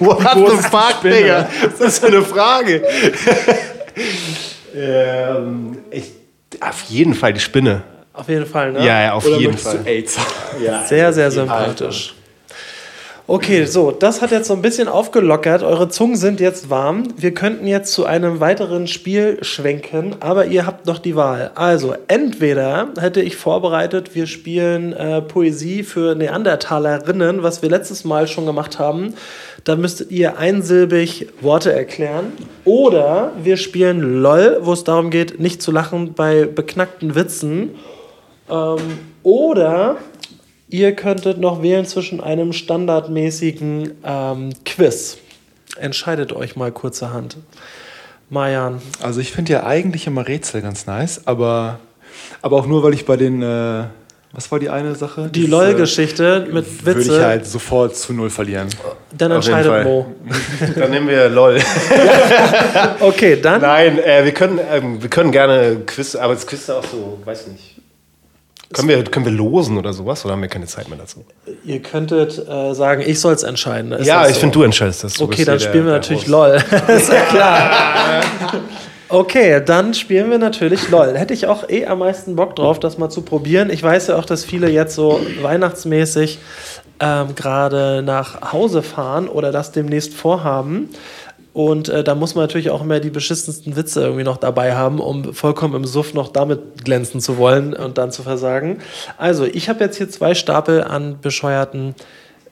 What the fuck, Digga? Was ist das für eine Frage? [laughs] ähm, ich, auf jeden Fall die Spinne. Auf jeden Fall, ne? Ja, ja, auf Oder jeden Fall. du AIDS? Sehr, sehr sympathisch. Okay, so, das hat jetzt so ein bisschen aufgelockert. Eure Zungen sind jetzt warm. Wir könnten jetzt zu einem weiteren Spiel schwenken, aber ihr habt noch die Wahl. Also, entweder hätte ich vorbereitet, wir spielen äh, Poesie für Neandertalerinnen, was wir letztes Mal schon gemacht haben. Da müsstet ihr einsilbig Worte erklären. Oder wir spielen LOL, wo es darum geht, nicht zu lachen bei beknackten Witzen. Ähm, oder ihr könntet noch wählen zwischen einem standardmäßigen ähm, Quiz. Entscheidet euch mal kurzerhand. Majan, Also ich finde ja eigentlich immer Rätsel ganz nice, aber, aber auch nur, weil ich bei den, äh, was war die eine Sache? die LOL-Geschichte mit äh, Würde ich Witze, halt sofort zu null verlieren. dann Auf jeden entscheidet. Mo. [laughs] Dann nehmen wir LOL. [laughs] Okay, dann Nein, äh, wir, können, ähm, wir können gerne Quiz, aber das Quiz ist auch so, weiß nicht. Können wir, können wir losen oder sowas oder haben wir keine Zeit mehr dazu? ihr könntet äh, sagen, ich soll es entscheiden. Ist ja, das ich so? finde, du entscheidest das. Du Okay, dann spielen wir der- natürlich der LOL. [laughs] [laughs] ist ja klar. Okay, dann spielen wir natürlich LOL. Hätte ich auch eh am meisten Bock drauf, das mal zu probieren. Ich weiß ja auch, dass viele jetzt so weihnachtsmäßig ähm, gerade nach Hause fahren oder das demnächst vorhaben. Und äh, da muss man natürlich auch immer die beschissensten Witze irgendwie noch dabei haben, um vollkommen im Suff noch damit glänzen zu wollen und dann zu versagen. Also, ich habe jetzt hier zwei Stapel an bescheuerten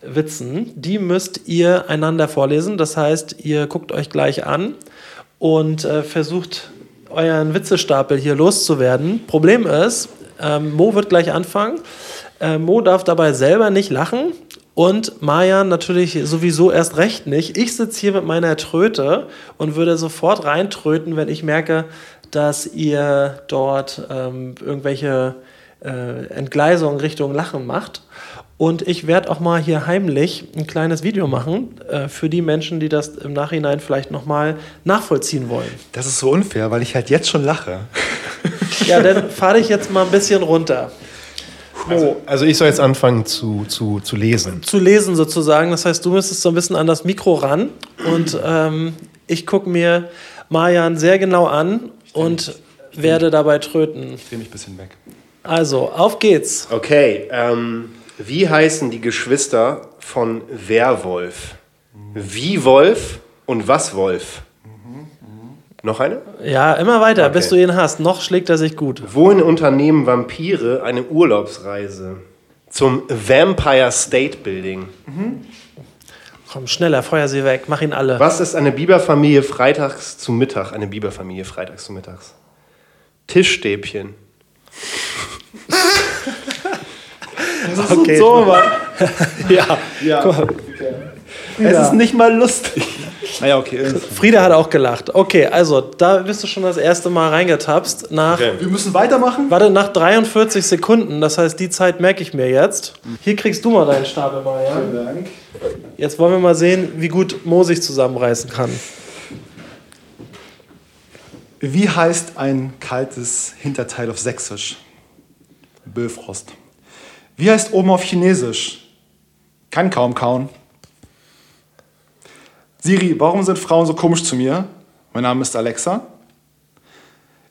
Witzen. Die müsst ihr einander vorlesen. Das heißt, ihr guckt euch gleich an und äh, versucht euren Witzestapel hier loszuwerden. Problem ist, ähm, Mo wird gleich anfangen. Äh, Mo darf dabei selber nicht lachen und Marian natürlich sowieso erst recht nicht. Ich sitze hier mit meiner Tröte und würde sofort reintröten, wenn ich merke, dass ihr dort ähm, irgendwelche äh, Entgleisungen Richtung Lachen macht. Und ich werde auch mal hier heimlich ein kleines Video machen äh, für die Menschen, die das im Nachhinein vielleicht nochmal nachvollziehen wollen. Das ist so unfair, weil ich halt jetzt schon lache. Ja, dann fahre ich jetzt mal ein bisschen runter. Also, also ich soll jetzt anfangen zu, zu, zu lesen. Zu lesen sozusagen. Das heißt, du müsstest so ein bisschen an das Mikro ran und ähm, ich gucke mir Marian sehr genau an und werde dabei tröten. Ich drehe mich ein bisschen weg. Also, auf geht's. Okay, ähm, wie heißen die Geschwister von Werwolf? Wie Wolf und was Wolf? Noch eine? Ja, immer weiter, Okay. bis du ihn hast. Noch schlägt er sich gut. Wohin unternehmen Vampire eine Urlaubsreise? Zum Vampire State Building. Komm, schneller, feuer sie weg. Mach ihn alle. Was ist eine Biberfamilie freitags zu Mittag? Eine Biberfamilie freitags zu Mittags. Tischstäbchen. Okay. So, Mann. Ja. Ja. Es ist nicht mal lustig. Naja, okay. Frieda hat auch gelacht. Okay, also, da bist du schon das erste Mal reingetapst. Nach, Okay. Wir müssen weitermachen. warte, nach 43 Sekunden. Das heißt, die Zeit merke ich mir jetzt. Hier kriegst du mal deinen Stapel, Marian. Vielen Dank. Jetzt wollen wir mal sehen, wie gut Mo sich zusammenreißen kann. Wie heißt ein kaltes Hinterteil auf Sächsisch? Böfrost. Wie heißt oben auf Chinesisch? Kann kaum kauen. Siri, warum sind Frauen so komisch zu mir? Mein Name ist Alexa.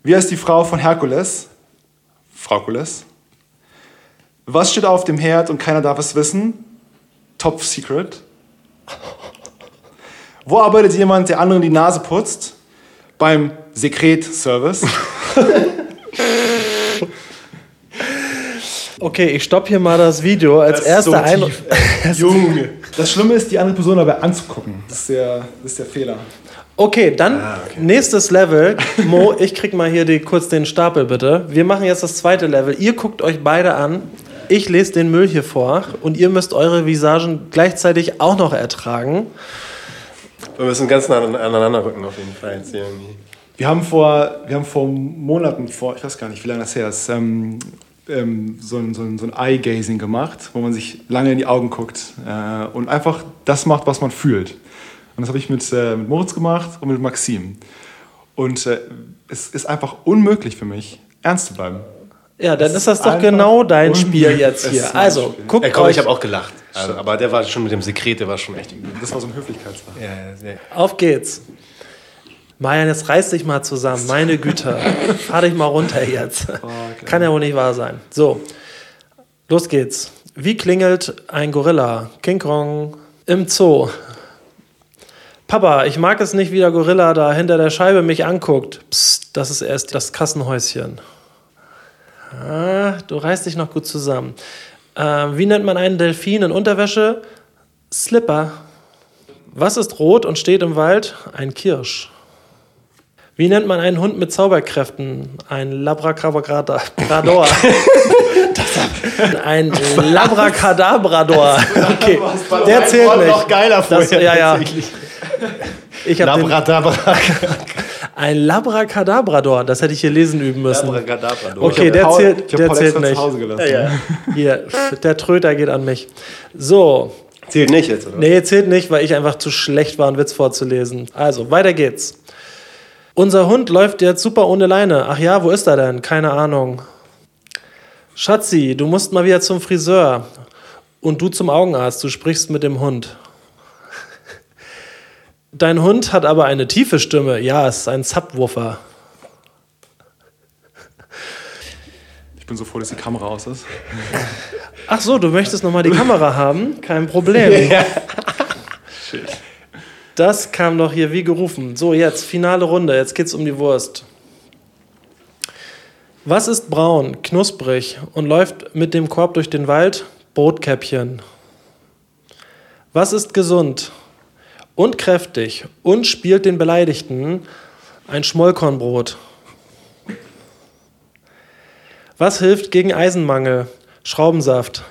Wie heißt die Frau von Herkules? Fraukules. Was steht auf dem Herd und keiner darf es wissen? Top Secret. Wo arbeitet jemand, der anderen die Nase putzt? Beim Sekret-Service. [laughs] Okay, ich stopp hier mal das Video. Als erster Eindruck. [laughs] Junge. Das Schlimme ist, die andere Person dabei anzugucken. Das ist der, das ist der Fehler. Okay, dann nächstes Level. [laughs] Mo, ich krieg mal hier die, kurz den Stapel bitte. Wir machen jetzt das zweite Level. Ihr guckt euch beide an. Ich lese den Müll hier vor und ihr müsst eure Visagen gleichzeitig auch noch ertragen. Wir müssen ganz nah an- aneinander rücken auf jeden Fall. Jetzt hier irgendwie. Wir haben vor, wir haben vor Monaten, vor, ich weiß gar nicht, wie lange das her ist, ähm, ähm, so ein, so ein, so ein Eye-Gazing gemacht, wo man sich lange in die Augen guckt äh, und einfach das macht, was man fühlt. Und das habe ich mit, äh, mit Moritz gemacht und mit Maxim. Und äh, es ist einfach unmöglich für mich, ernst zu bleiben. Ja, dann Es ist das doch genau dein. Spiel jetzt hier. Also, Spiel. guckt Ja, komm, euch ich habe auch gelacht. Also, aber der war schon mit dem Sekret, der war schon echt. Das war so ein Höflichkeitssache. Ja, ja, sehr. auf geht's. Marian, jetzt reiß dich mal zusammen. Meine Güte. Fahr dich mal runter jetzt. [laughs] Kann ja wohl nicht wahr sein. So, los geht's. Wie klingelt ein Gorilla? King Kong im Zoo. Papa, ich mag es nicht, wie der Gorilla da hinter der Scheibe mich anguckt. Psst, das ist erst das Kassenhäuschen. Ah, du reißt dich noch gut zusammen. Äh, wie nennt man einen Delfin in Unterwäsche? Slipper. Was ist rot und steht im Wald? Ein Kirsch. Wie nennt man einen Hund mit Zauberkräften? Ein Labracabrador. ein Labracadabrador. Okay, der zählt nicht. noch geiler Das, vorher, ja, ja. tatsächlich. Ich habe Labradabra. ein Labracadabrador. Das hätte ich hier lesen üben müssen. Labracadabra. Okay, der Paul- zählt, der Paul zählt nicht. zu Hause gelassen. Ja, ja. Hier, der Tröter geht an mich. So, Zählt nicht jetzt, oder? Nee, zählt nicht, weil ich einfach zu schlecht war, einen Witz vorzulesen. Also, weiter geht's. Unser Hund läuft jetzt super ohne Leine. Ach ja, wo ist er denn? Keine Ahnung. Schatzi, du musst mal wieder zum Friseur. Und du zum Augenarzt, du sprichst mit dem Hund. Dein Hund hat aber eine tiefe Stimme. Ja, es ist ein Subwoofer. Ich bin so froh, dass die Kamera aus ist. Ach so, du möchtest nochmal die Kamera haben? Kein Problem. [laughs] [laughs] Das kam doch hier wie gerufen. So, jetzt finale Runde. Jetzt geht's um die Wurst. Was ist braun, knusprig und läuft mit dem Korb durch den Wald? Brotkäppchen. Was ist gesund und kräftig und spielt den Beleidigten? Ein Schmollkornbrot. Was hilft gegen Eisenmangel? Schraubensaft.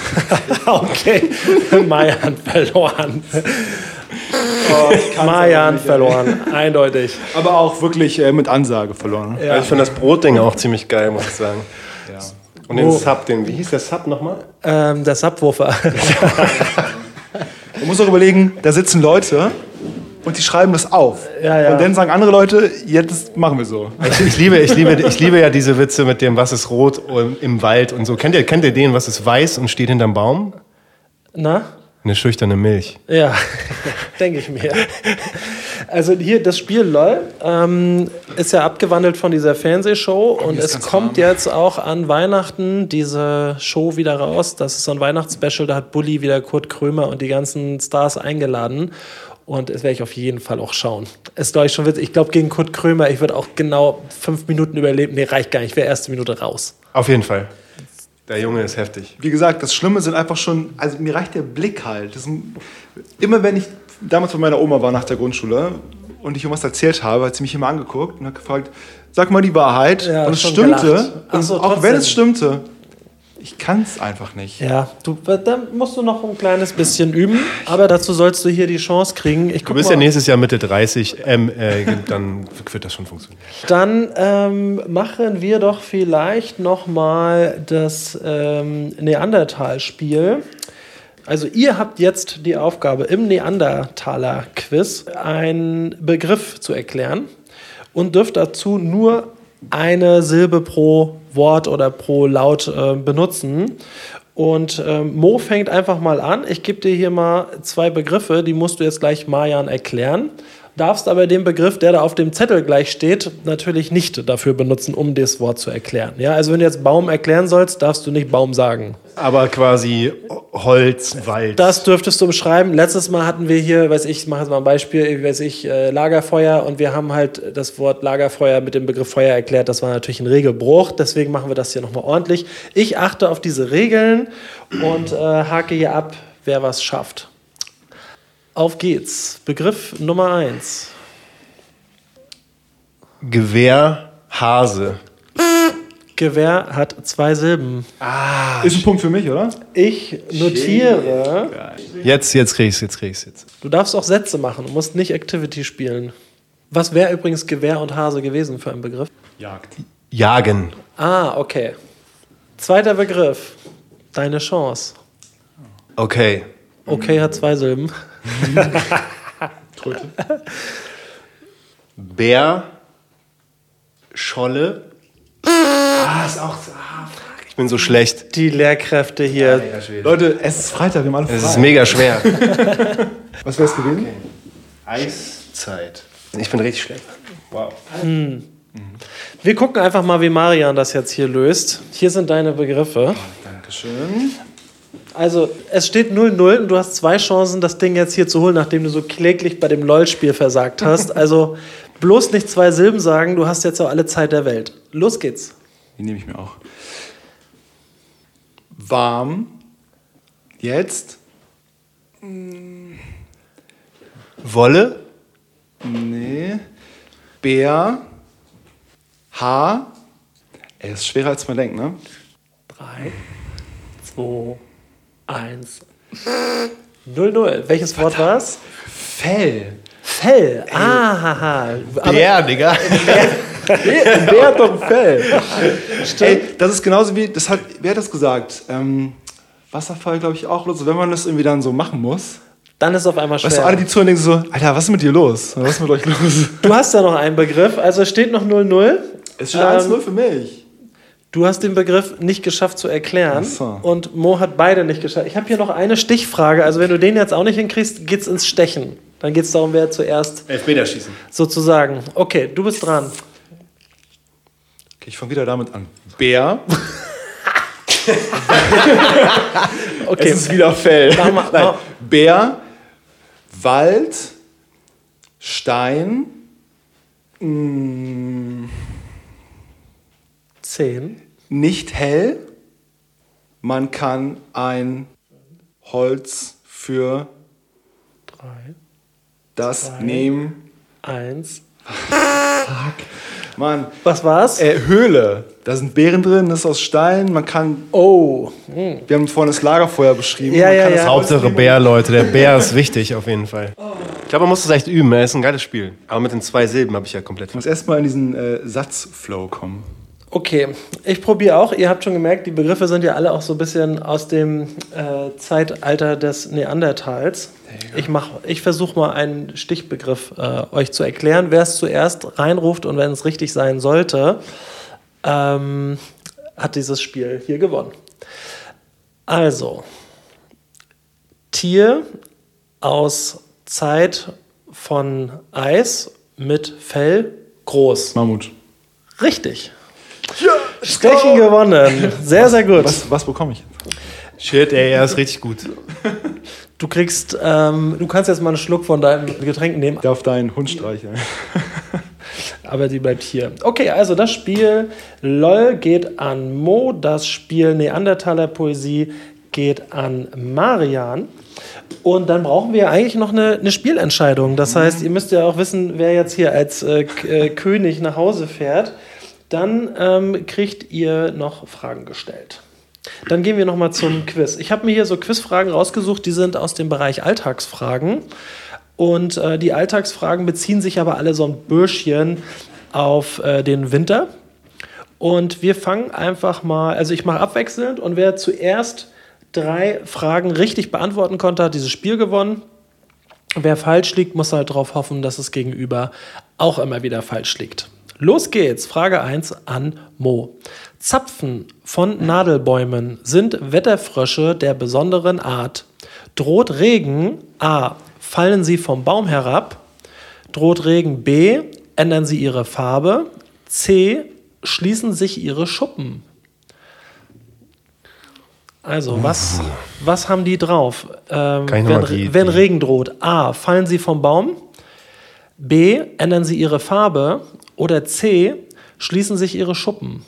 [laughs] okay, [laughs] Mayan verloren. Mayan verloren, eindeutig. Aber auch wirklich äh, mit Ansage verloren. Ja. Also ich finde das Brotding auch ziemlich geil, muss ich sagen. Ja. Und den Wo- Sub, den, wie hieß der Sub nochmal? Ähm, der Subwoofer. Man muss auch überlegen, da sitzen Leute und die schreiben das auf. Ja, ja. Und dann sagen andere Leute, jetzt machen wir so. Ich, ich, liebe, ich, liebe, ich liebe ja diese Witze mit dem, was ist rot im- im Wald und so. Kennt ihr, kennt ihr den, was ist weiß und steht hinterm Baum? Na? Eine schüchterne Milch. Ja, [laughs] denke ich mir. Also hier das Spiel LOL ähm, ist ja abgewandelt von dieser Fernsehshow und ist es kommt warm. jetzt auch an Weihnachten diese Show wieder raus. Das ist so ein Weihnachtsspecial, da hat Bully wieder Kurt Krömer und die ganzen Stars eingeladen. Und das werde ich auf jeden Fall auch schauen. Ist, glaube ich, schon witzig. Ich glaube, gegen Kurt Krömer, ich würde auch genau fünf Minuten überleben. Nee, reicht gar nicht. Ich wäre erste Minute raus. Auf jeden Fall. Der Junge ist heftig. Wie gesagt, das Schlimme sind einfach schon, also mir reicht der Blick halt. Das sind, immer wenn ich damals bei meiner Oma war nach der Grundschule und ich irgendwas erzählt habe, hat sie mich immer angeguckt und hat gefragt, sag mal die Wahrheit. Ja, und es stimmte. Und so, auch trotzdem. wenn es stimmte, ich kann es einfach nicht. Ja, du, da musst du noch ein kleines bisschen üben. Aber dazu sollst du hier die Chance kriegen. Ich Du bist mal. ja nächstes Jahr Mitte 30, ähm, äh, [laughs] dann wird das schon funktionieren. Dann ähm, machen wir doch vielleicht noch mal das ähm, Neandertal-Spiel. Also ihr habt jetzt die Aufgabe, im Neandertaler-Quiz einen Begriff zu erklären und dürft dazu nur eine Silbe pro Wort oder pro Laut äh, benutzen. Und ähm, Mo fängt einfach mal an. Ich gebe dir hier mal zwei Begriffe, die musst du jetzt gleich Marian erklären. Darfst aber den Begriff, der da auf dem Zettel gleich steht, natürlich nicht dafür benutzen, um das Wort zu erklären. Ja, also wenn du jetzt Baum erklären sollst, darfst du nicht Baum sagen. Aber quasi Holz, Wald. Das dürftest du beschreiben. Letztes Mal hatten wir hier, weiß ich, ich mache jetzt mal ein Beispiel, weiß ich, äh, Lagerfeuer und wir haben halt das Wort Lagerfeuer mit dem Begriff Feuer erklärt. Das war natürlich ein Regelbruch, deswegen machen wir das hier nochmal ordentlich. Ich achte auf diese Regeln und äh, hake hier ab, wer was schafft. Auf geht's. Begriff Nummer eins. Gewehr, Hase. Gewehr hat zwei Silben. Ist ein Punkt für mich, oder? Ich notiere. Jetzt, jetzt krieg ich's, jetzt krieg ich's jetzt. Du darfst auch Sätze machen, du musst nicht Activity spielen. Was wäre übrigens Gewehr und Hase gewesen für ein Begriff? Jagd. Jagen. Ah, okay. Zweiter Begriff. Deine Chance. Okay. Okay hat zwei Silben. [laughs] Bär, Scholle. Ah, ist auch so. Ah, fuck. Ich bin so schlecht. Die Lehrkräfte hier. Leute, es ist Freitag, wir haben alle frei. Es ist mega schwer. [laughs] Was wäre es gewesen? Eiszeit. Ich bin richtig schlecht. Wow. Wir gucken einfach mal, wie Marian das jetzt hier löst. Hier sind deine Begriffe. Dankeschön. Also, es steht 0-0 und du hast zwei Chancen, das Ding jetzt hier zu holen, nachdem du so kläglich bei dem LOL-Spiel versagt hast. [laughs] Also, bloß nicht zwei Silben sagen, du hast jetzt auch alle Zeit der Welt. Los geht's. Die nehme ich mir auch. Warm. Jetzt. Wolle, Nee. Bär. Haar. Ey, ist schwerer als man denkt, ne? 3, 2, 1. 0-0. Welches Wort war's? Fell. Fell. Ah, haha. Aber Bär, Digga. Wer hat doch ein Fell? Ey, das ist genauso wie, das hat, wer hat das gesagt? Ähm, Wasserfall, glaube ich, auch. Also, wenn man das irgendwie dann so machen muss. dann ist es auf einmal schwer. Weißt du, alle, die zuhören, denken so, Alter, was ist mit dir los? Was ist mit euch los? Du hast da noch einen Begriff, also es steht noch 0-0. Es steht Ähm, 1-0 für mich. Du hast den Begriff nicht geschafft zu erklären Ach so. und Mo hat beide nicht geschafft. Ich habe hier noch eine Stichfrage, also wenn du den jetzt auch nicht hinkriegst, geht's ins Stechen. Dann geht's darum, wer zuerst Elfmeterschießen. sozusagen. Okay, du bist dran. Okay, ich fange wieder damit an. Bär. [laughs] Okay, Es ist wieder Fell. Mach mal- Nein. mach- Bär, Wald, Stein, mh, 10. nicht hell. Man kann ein Holz für 3, das Zwei. nehmen. 1. Mann, Was war's? äh, Höhle. Da sind Beeren drin, das ist aus Stein. Man kann, Oh, wir haben vorhin das Lagerfeuer beschrieben. Ja, man ja, kann ja. Hauptsache. Bär, Leute. Der Bär ist wichtig auf jeden Fall. Ich glaube, man muss das echt üben. Es ist ein geiles Spiel. Aber mit den zwei Silben habe ich ja komplett Ich muss erstmal in diesen äh, Satzflow kommen. Okay. Ich probiere auch. Ihr habt schon gemerkt, die Begriffe sind ja alle auch so ein bisschen aus dem äh, Zeitalter des Neandertals. Ich, mach- ich versuche mal einen Stichbegriff äh, euch zu erklären. Wer es zuerst reinruft und wenn es richtig sein sollte, ähm, hat dieses Spiel hier gewonnen. Also, Tier aus Zeit von Eis mit Fell groß. Mammut. Richtig. Ja, Stechen gewonnen. Sehr, sehr gut. Was, was bekomme ich? Shit, ey, er ist richtig gut. Du kriegst, ähm, du kannst jetzt mal einen Schluck von deinem Getränk nehmen, Ich darf deinen Hund streicheln. aber die bleibt hier. Okay, also das Spiel LOL geht an Mo, das Spiel Neandertaler Poesie geht an Marian. Und dann brauchen wir eigentlich noch eine, eine Spielentscheidung. Das heißt, ihr müsst ja auch wissen, wer jetzt hier als äh, äh, König nach Hause fährt. Dann ähm, kriegt ihr noch Fragen gestellt. Dann gehen wir noch mal zum Quiz. Ich habe mir hier so Quizfragen rausgesucht, die sind aus dem Bereich Alltagsfragen. Und äh, die Alltagsfragen beziehen sich aber alle so ein Bürschchen auf äh, den Winter. Und wir fangen einfach mal, also ich mache abwechselnd und wer zuerst drei Fragen richtig beantworten konnte, hat dieses Spiel gewonnen. Wer falsch liegt, muss halt darauf hoffen, dass es gegenüber auch immer wieder falsch liegt. Los geht's. Frage 1 an Mo. Zapfen von Nadelbäumen sind Wetterfrösche der besonderen Art. Droht Regen A. Fallen sie vom Baum herab. Droht Regen B. Ändern sie ihre Farbe. C. Schließen sich ihre Schuppen. Also, was, was haben die drauf? Ähm, wenn, die- wenn Regen droht, A, fallen sie vom Baum, B, ändern sie ihre Farbe oder C, schließen sich ihre Schuppen.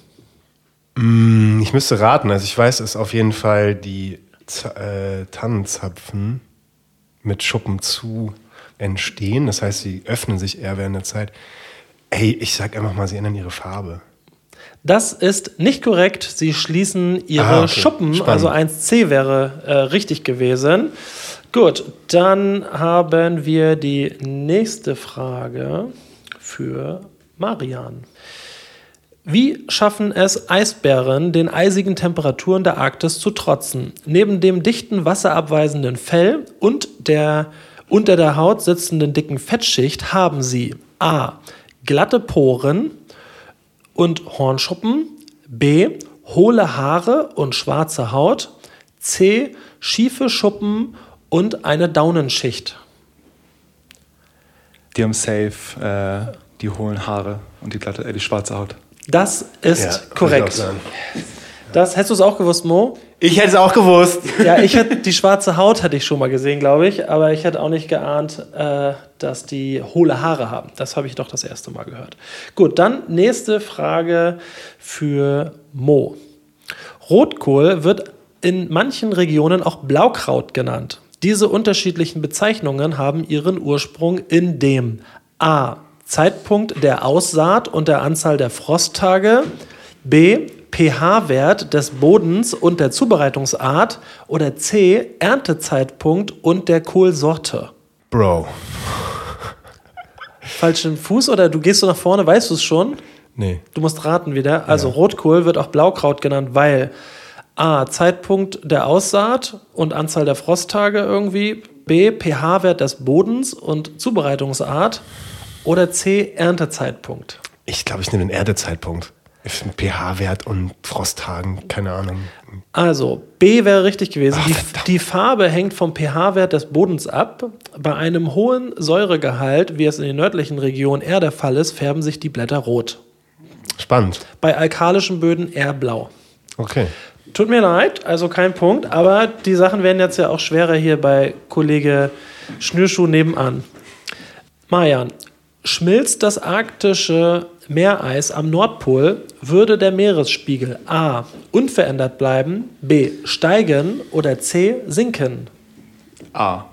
Ich müsste raten, also ich weiß, es auf jeden Fall die äh, Tannenzapfen mit Schuppen zu entstehen. Das heißt, sie öffnen sich eher während der Zeit. Ey, ich sag einfach mal, sie ändern ihre Farbe. Das ist nicht korrekt. Sie schließen ihre Ah, okay. Schuppen. Spannend. Also 1C wäre äh, richtig gewesen. Gut, dann haben wir die nächste Frage für Marian. Wie schaffen es Eisbären, den eisigen Temperaturen der Arktis zu trotzen? Neben dem dichten, wasserabweisenden Fell und der unter der Haut sitzenden dicken Fettschicht haben sie a. glatte Poren und Hornschuppen, b. hohle Haare und schwarze Haut, c. schiefe Schuppen und eine Daunenschicht. Die haben safe äh, die hohlen Haare und die, glatte, äh, die schwarze Haut. Das ist Ja, korrekt. Das hättest du es auch gewusst, Mo? Ich hätte es auch gewusst. [laughs] Ja, ich hätte die schwarze Haut hätte ich schon mal gesehen, glaube ich, aber ich hätte auch nicht geahnt, äh, dass die hohle Haare haben. Das habe ich doch das erste Mal gehört. Gut, dann nächste Frage für Mo. Rotkohl wird in manchen Regionen auch Blaukraut genannt. Diese unterschiedlichen Bezeichnungen haben ihren Ursprung in dem A. Zeitpunkt der Aussaat und der Anzahl der Frosttage, B. pH-Wert des Bodens und der Zubereitungsart oder C. Erntezeitpunkt und der Kohlsorte. Bro. Falschen Fuß oder du gehst so nach vorne, weißt du es schon? Nee. Du musst raten wieder. Also Rotkohl wird auch Blaukraut genannt, weil A. Zeitpunkt der Aussaat und Anzahl der Frosttage irgendwie. B. pH-Wert des Bodens und Zubereitungsart. Oder C. Erntezeitpunkt. Ich glaube, ich nehme den finde pH-Wert und Frosttagen, keine Ahnung. Also, B wäre richtig gewesen. Ach, die, die Farbe hängt vom pH-Wert des Bodens ab. Bei einem hohen Säuregehalt, wie es in den nördlichen Regionen eher der Fall ist, färben sich die Blätter rot. Spannend. Bei alkalischen Böden eher blau. Okay. Tut mir leid, also kein Punkt, aber die Sachen werden jetzt ja auch schwerer hier bei Kollege Schnürschuh nebenan. Marian, schmilzt das arktische Meereis am Nordpol, würde der Meeresspiegel A. unverändert bleiben, B. steigen oder C. sinken. A.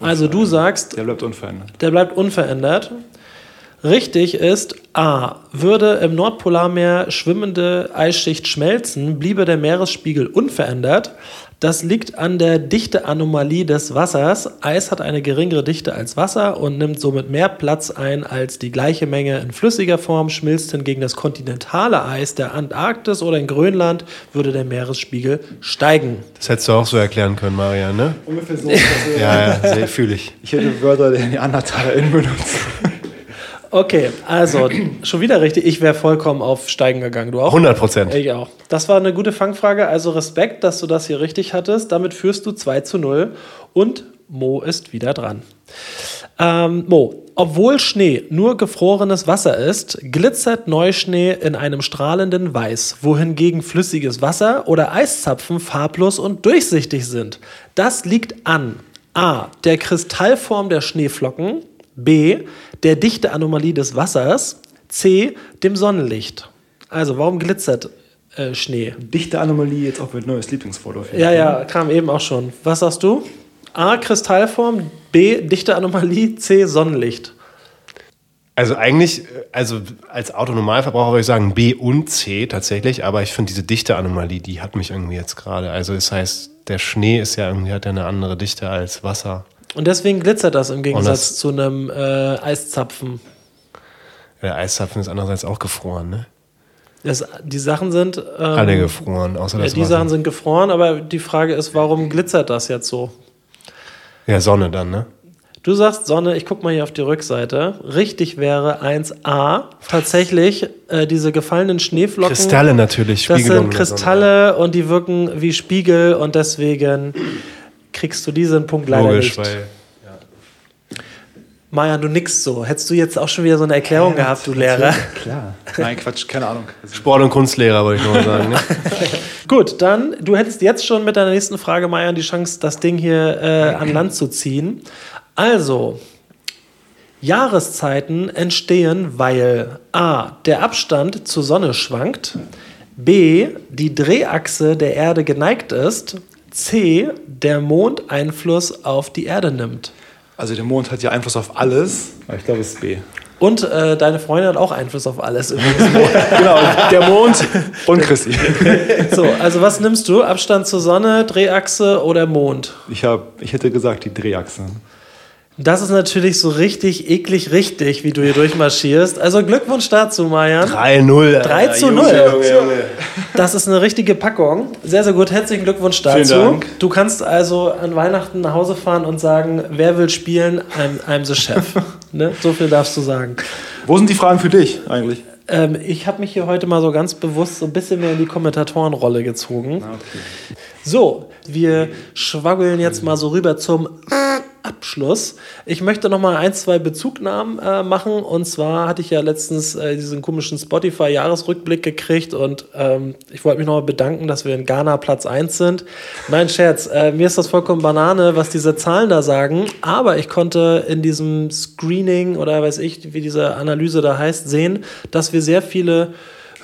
Also du sagst, Der bleibt unverändert. der bleibt unverändert. Richtig ist A. Würde im Nordpolarmeer schwimmende Eisschicht schmelzen, bliebe der Meeresspiegel unverändert. Das liegt an der Dichteanomalie des Wassers. Eis hat eine geringere Dichte als Wasser und nimmt somit mehr Platz ein als die gleiche Menge in flüssiger Form. Schmilzt hingegen das kontinentale Eis der Antarktis oder in Grönland, würde der Meeresspiegel steigen. Das hättest du auch so erklären können, Marian, ne? Ungefähr so. Ja, ja, sehr fühle ich. ich hätte Wörter der NeandertalerInnen benutzt. Okay, also schon wieder richtig. Ich wäre vollkommen auf Steigen gegangen. Du auch? 100 Prozent. Ich auch. Das war eine gute Fangfrage. Also Respekt, dass du das hier richtig hattest. Damit führst du 2 zu 0 und Mo ist wieder dran. Ähm, Mo, obwohl Schnee nur gefrorenes Wasser ist, glitzert Neuschnee in einem strahlenden Weiß, wohingegen flüssiges Wasser oder Eiszapfen farblos und durchsichtig sind. Das liegt an A. der Kristallform der Schneeflocken, B. der Dichteanomalie des Wassers, C. dem Sonnenlicht. Also, warum glitzert äh, Schnee? Dichte Anomalie, jetzt auch mit neues Lieblingsfoto. Ja, ja, kam eben auch schon. Was sagst du? A. Kristallform, B. Dichte Anomalie, C. Sonnenlicht. Also eigentlich, also als Autonormalverbraucher würde ich sagen B und C tatsächlich, aber ich finde diese Dichte-Anomalie, die hat mich irgendwie jetzt gerade. Also das heißt, der Schnee ist ja irgendwie, hat ja eine andere Dichte als Wasser. Und deswegen glitzert das im Gegensatz das- zu einem äh, Eiszapfen. Der Eiszapfen ist andererseits auch gefroren, ne? Das, die Sachen sind. Ähm, Alle gefroren, außer ja, das die Wasser. Sachen sind gefroren, aber die Frage ist, warum glitzert das jetzt so? Ja, Sonne dann, ne? Du sagst Sonne, ich guck mal hier auf die Rückseite. Richtig wäre 1a. Tatsächlich, äh, diese gefallenen Schneeflocken. Kristalle natürlich. Das Spiegelung sind der Sonne. Kristalle und die wirken wie Spiegel und deswegen kriegst du diesen Punkt leider Logisch, nicht. weil Maja, du nix so. Hättest du jetzt auch schon wieder so eine Erklärung gehabt, du Lehrer? Klar. Nein, Quatsch, keine Ahnung. Also, Sport- und Kunstlehrer, wollte ich nur mal sagen. Ne? [laughs] Gut, dann, du hättest jetzt schon mit deiner nächsten Frage, Maja, die Chance, das Ding hier äh, an Land zu ziehen. Also, Jahreszeiten entstehen, weil A. der Abstand zur Sonne schwankt, B. die Drehachse der Erde geneigt ist, C. der Mond Einfluss auf die Erde nimmt. also der Mond hat ja Einfluss auf alles. Ich glaube, es ist B. Und äh, deine Freundin hat auch Einfluss auf alles. [laughs] übrigens. genau, der Mond und Christi. so, also was nimmst du? Abstand zur Sonne, Drehachse oder Mond? Ich, hab, ich hätte gesagt, die Drehachse. Das ist natürlich so richtig eklig richtig, wie du hier durchmarschierst. Also Glückwunsch dazu, Marian. 3-0. 3 zu 0. Das ist eine richtige Packung. Sehr, sehr gut. Herzlichen Glückwunsch dazu. Vielen Dank. Du kannst also an Weihnachten nach Hause fahren und sagen, wer will spielen? I'm, I'm the Chef. [laughs] ne? So viel darfst du sagen. Wo sind die Fragen für dich eigentlich? Ähm, ich habe mich hier heute mal so ganz bewusst so ein bisschen mehr in die Kommentatorenrolle gezogen. So, wir schwaggeln jetzt mal so rüber zum Abschluss. Ich möchte noch mal ein, zwei Bezugnahmen äh, machen. Und zwar hatte ich ja letztens äh, diesen komischen Spotify-Jahresrückblick gekriegt und ähm, ich wollte mich noch mal bedanken, dass wir in Ghana Platz 1 sind. Nein, Scherz, äh, mir ist das vollkommen Banane, was diese Zahlen da sagen. Aber ich konnte in diesem Screening oder weiß ich, wie diese Analyse da heißt, sehen, dass wir sehr viele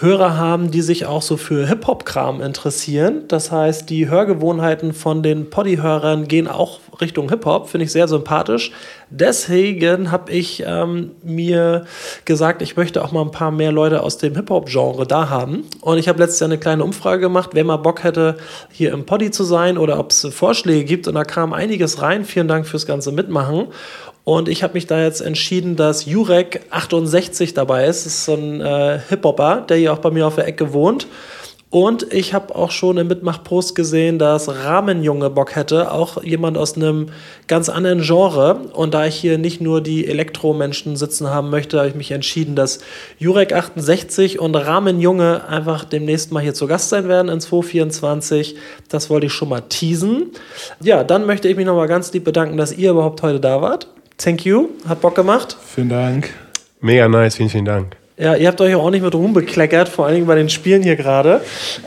Hörer haben, die sich auch so für Hip-Hop-Kram interessieren. Das heißt, die Hörgewohnheiten von den Poddy-Hörern gehen auch Richtung Hip-Hop, finde ich sehr sympathisch. Deswegen habe ich ähm, mir gesagt, ich möchte auch mal ein paar mehr Leute aus dem Hip-Hop-Genre da haben. Und ich habe letztes Jahr eine kleine Umfrage gemacht, wer mal Bock hätte, hier im Poddy zu sein oder ob es Vorschläge gibt. Und da kam einiges rein. Vielen Dank fürs ganze Mitmachen. Und ich habe mich da jetzt entschieden, dass Jurek 68 dabei ist. Das ist so ein äh, Hip-Hopper, der hier auch bei mir auf der Ecke wohnt. Und ich habe auch schon im Mitmachpost gesehen, dass Rahmenjunge Bock hätte, auch jemand aus einem ganz anderen Genre. Und da ich hier nicht nur die Elektromenschen sitzen haben möchte, habe ich mich entschieden, dass Jurek 68 und Rahmenjunge einfach demnächst mal hier zu Gast sein werden in 2024. Das wollte ich schon mal teasen. Ja, dann möchte ich mich nochmal ganz lieb bedanken, dass ihr überhaupt heute da wart. Thank you, hat Bock gemacht. Vielen Dank. Mega nice, vielen, vielen Dank. Ja, ihr habt euch auch nicht mit Ruhm bekleckert, vor allen Dingen bei den Spielen hier gerade.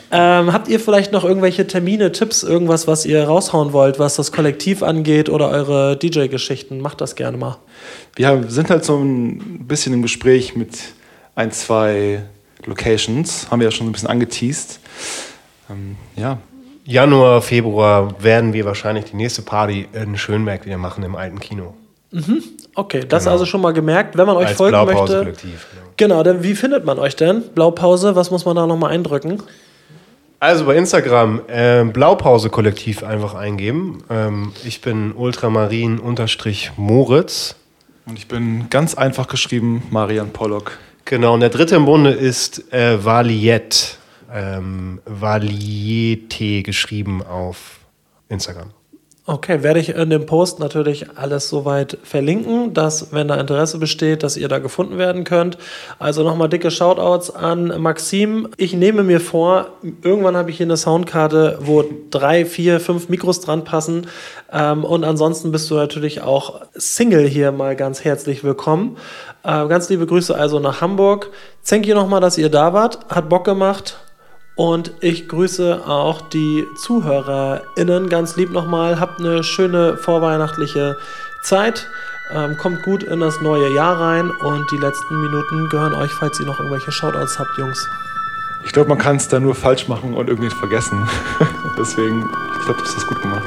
Ähm, habt ihr vielleicht noch irgendwelche Termine, Tipps, irgendwas, was ihr raushauen wollt, was das Kollektiv angeht oder eure DJ-Geschichten? Macht das gerne mal. Wir sind halt so ein bisschen im Gespräch mit ein, zwei Locations. Haben wir ja schon ein bisschen angeteased. Ähm, ja, Januar, Februar werden wir wahrscheinlich die nächste Party in Schönberg wieder machen im alten Kino. Okay, das also schon mal gemerkt. Wenn man euch Als folgen möchte. Blaupause-Kollektiv. Genau. Genau, dann wie findet man euch denn? Blaupause, was muss man da nochmal eindrücken? Also bei Instagram ähm, Blaupause-Kollektiv einfach eingeben. Ähm, ich bin Ultramarin-Moritz. und ich bin ganz einfach geschrieben Marian Pollock. Genau, und der dritte im Bunde ist äh, Valiet. Ähm, Valiete geschrieben auf Instagram. Okay, werde ich in dem Post natürlich alles soweit verlinken, dass, wenn da Interesse besteht, dass ihr da gefunden werden könnt. Also nochmal dicke Shoutouts an Maxim. Ich nehme mir vor, irgendwann habe ich hier eine Soundkarte, wo drei, vier, fünf Mikros dran passen. Ähm, und ansonsten bist du natürlich auch Single hier mal ganz herzlich willkommen. Äh, ganz liebe Grüße also nach Hamburg. Thank you nochmal, dass ihr da wart. Hat Bock gemacht. Und ich grüße auch die ZuhörerInnen ganz lieb nochmal. Habt eine schöne vorweihnachtliche Zeit. Ähm, kommt gut in das neue Jahr rein und die letzten Minuten gehören euch, falls ihr noch irgendwelche Shoutouts habt, Jungs. Ich glaube, man kann es da nur falsch machen und irgendwie vergessen. [laughs] Deswegen, ich glaube, du hast das gut gemacht.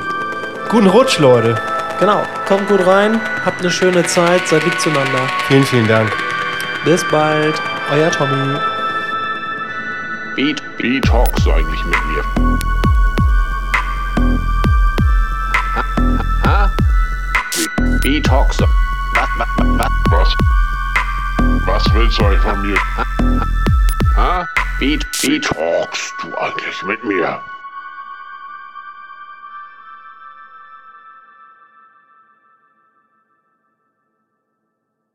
Guten Rutsch, Leute. Genau, kommt gut rein, habt eine schöne Zeit, seid lieb zueinander. Vielen, vielen Dank. Bis bald, euer Tommy. Beat, talkst du eigentlich mit mir? Ha? Talkst du? Was, was, was, Was? Was willst du eigentlich von mir? ha? Wie Wie talkst du eigentlich mit mir?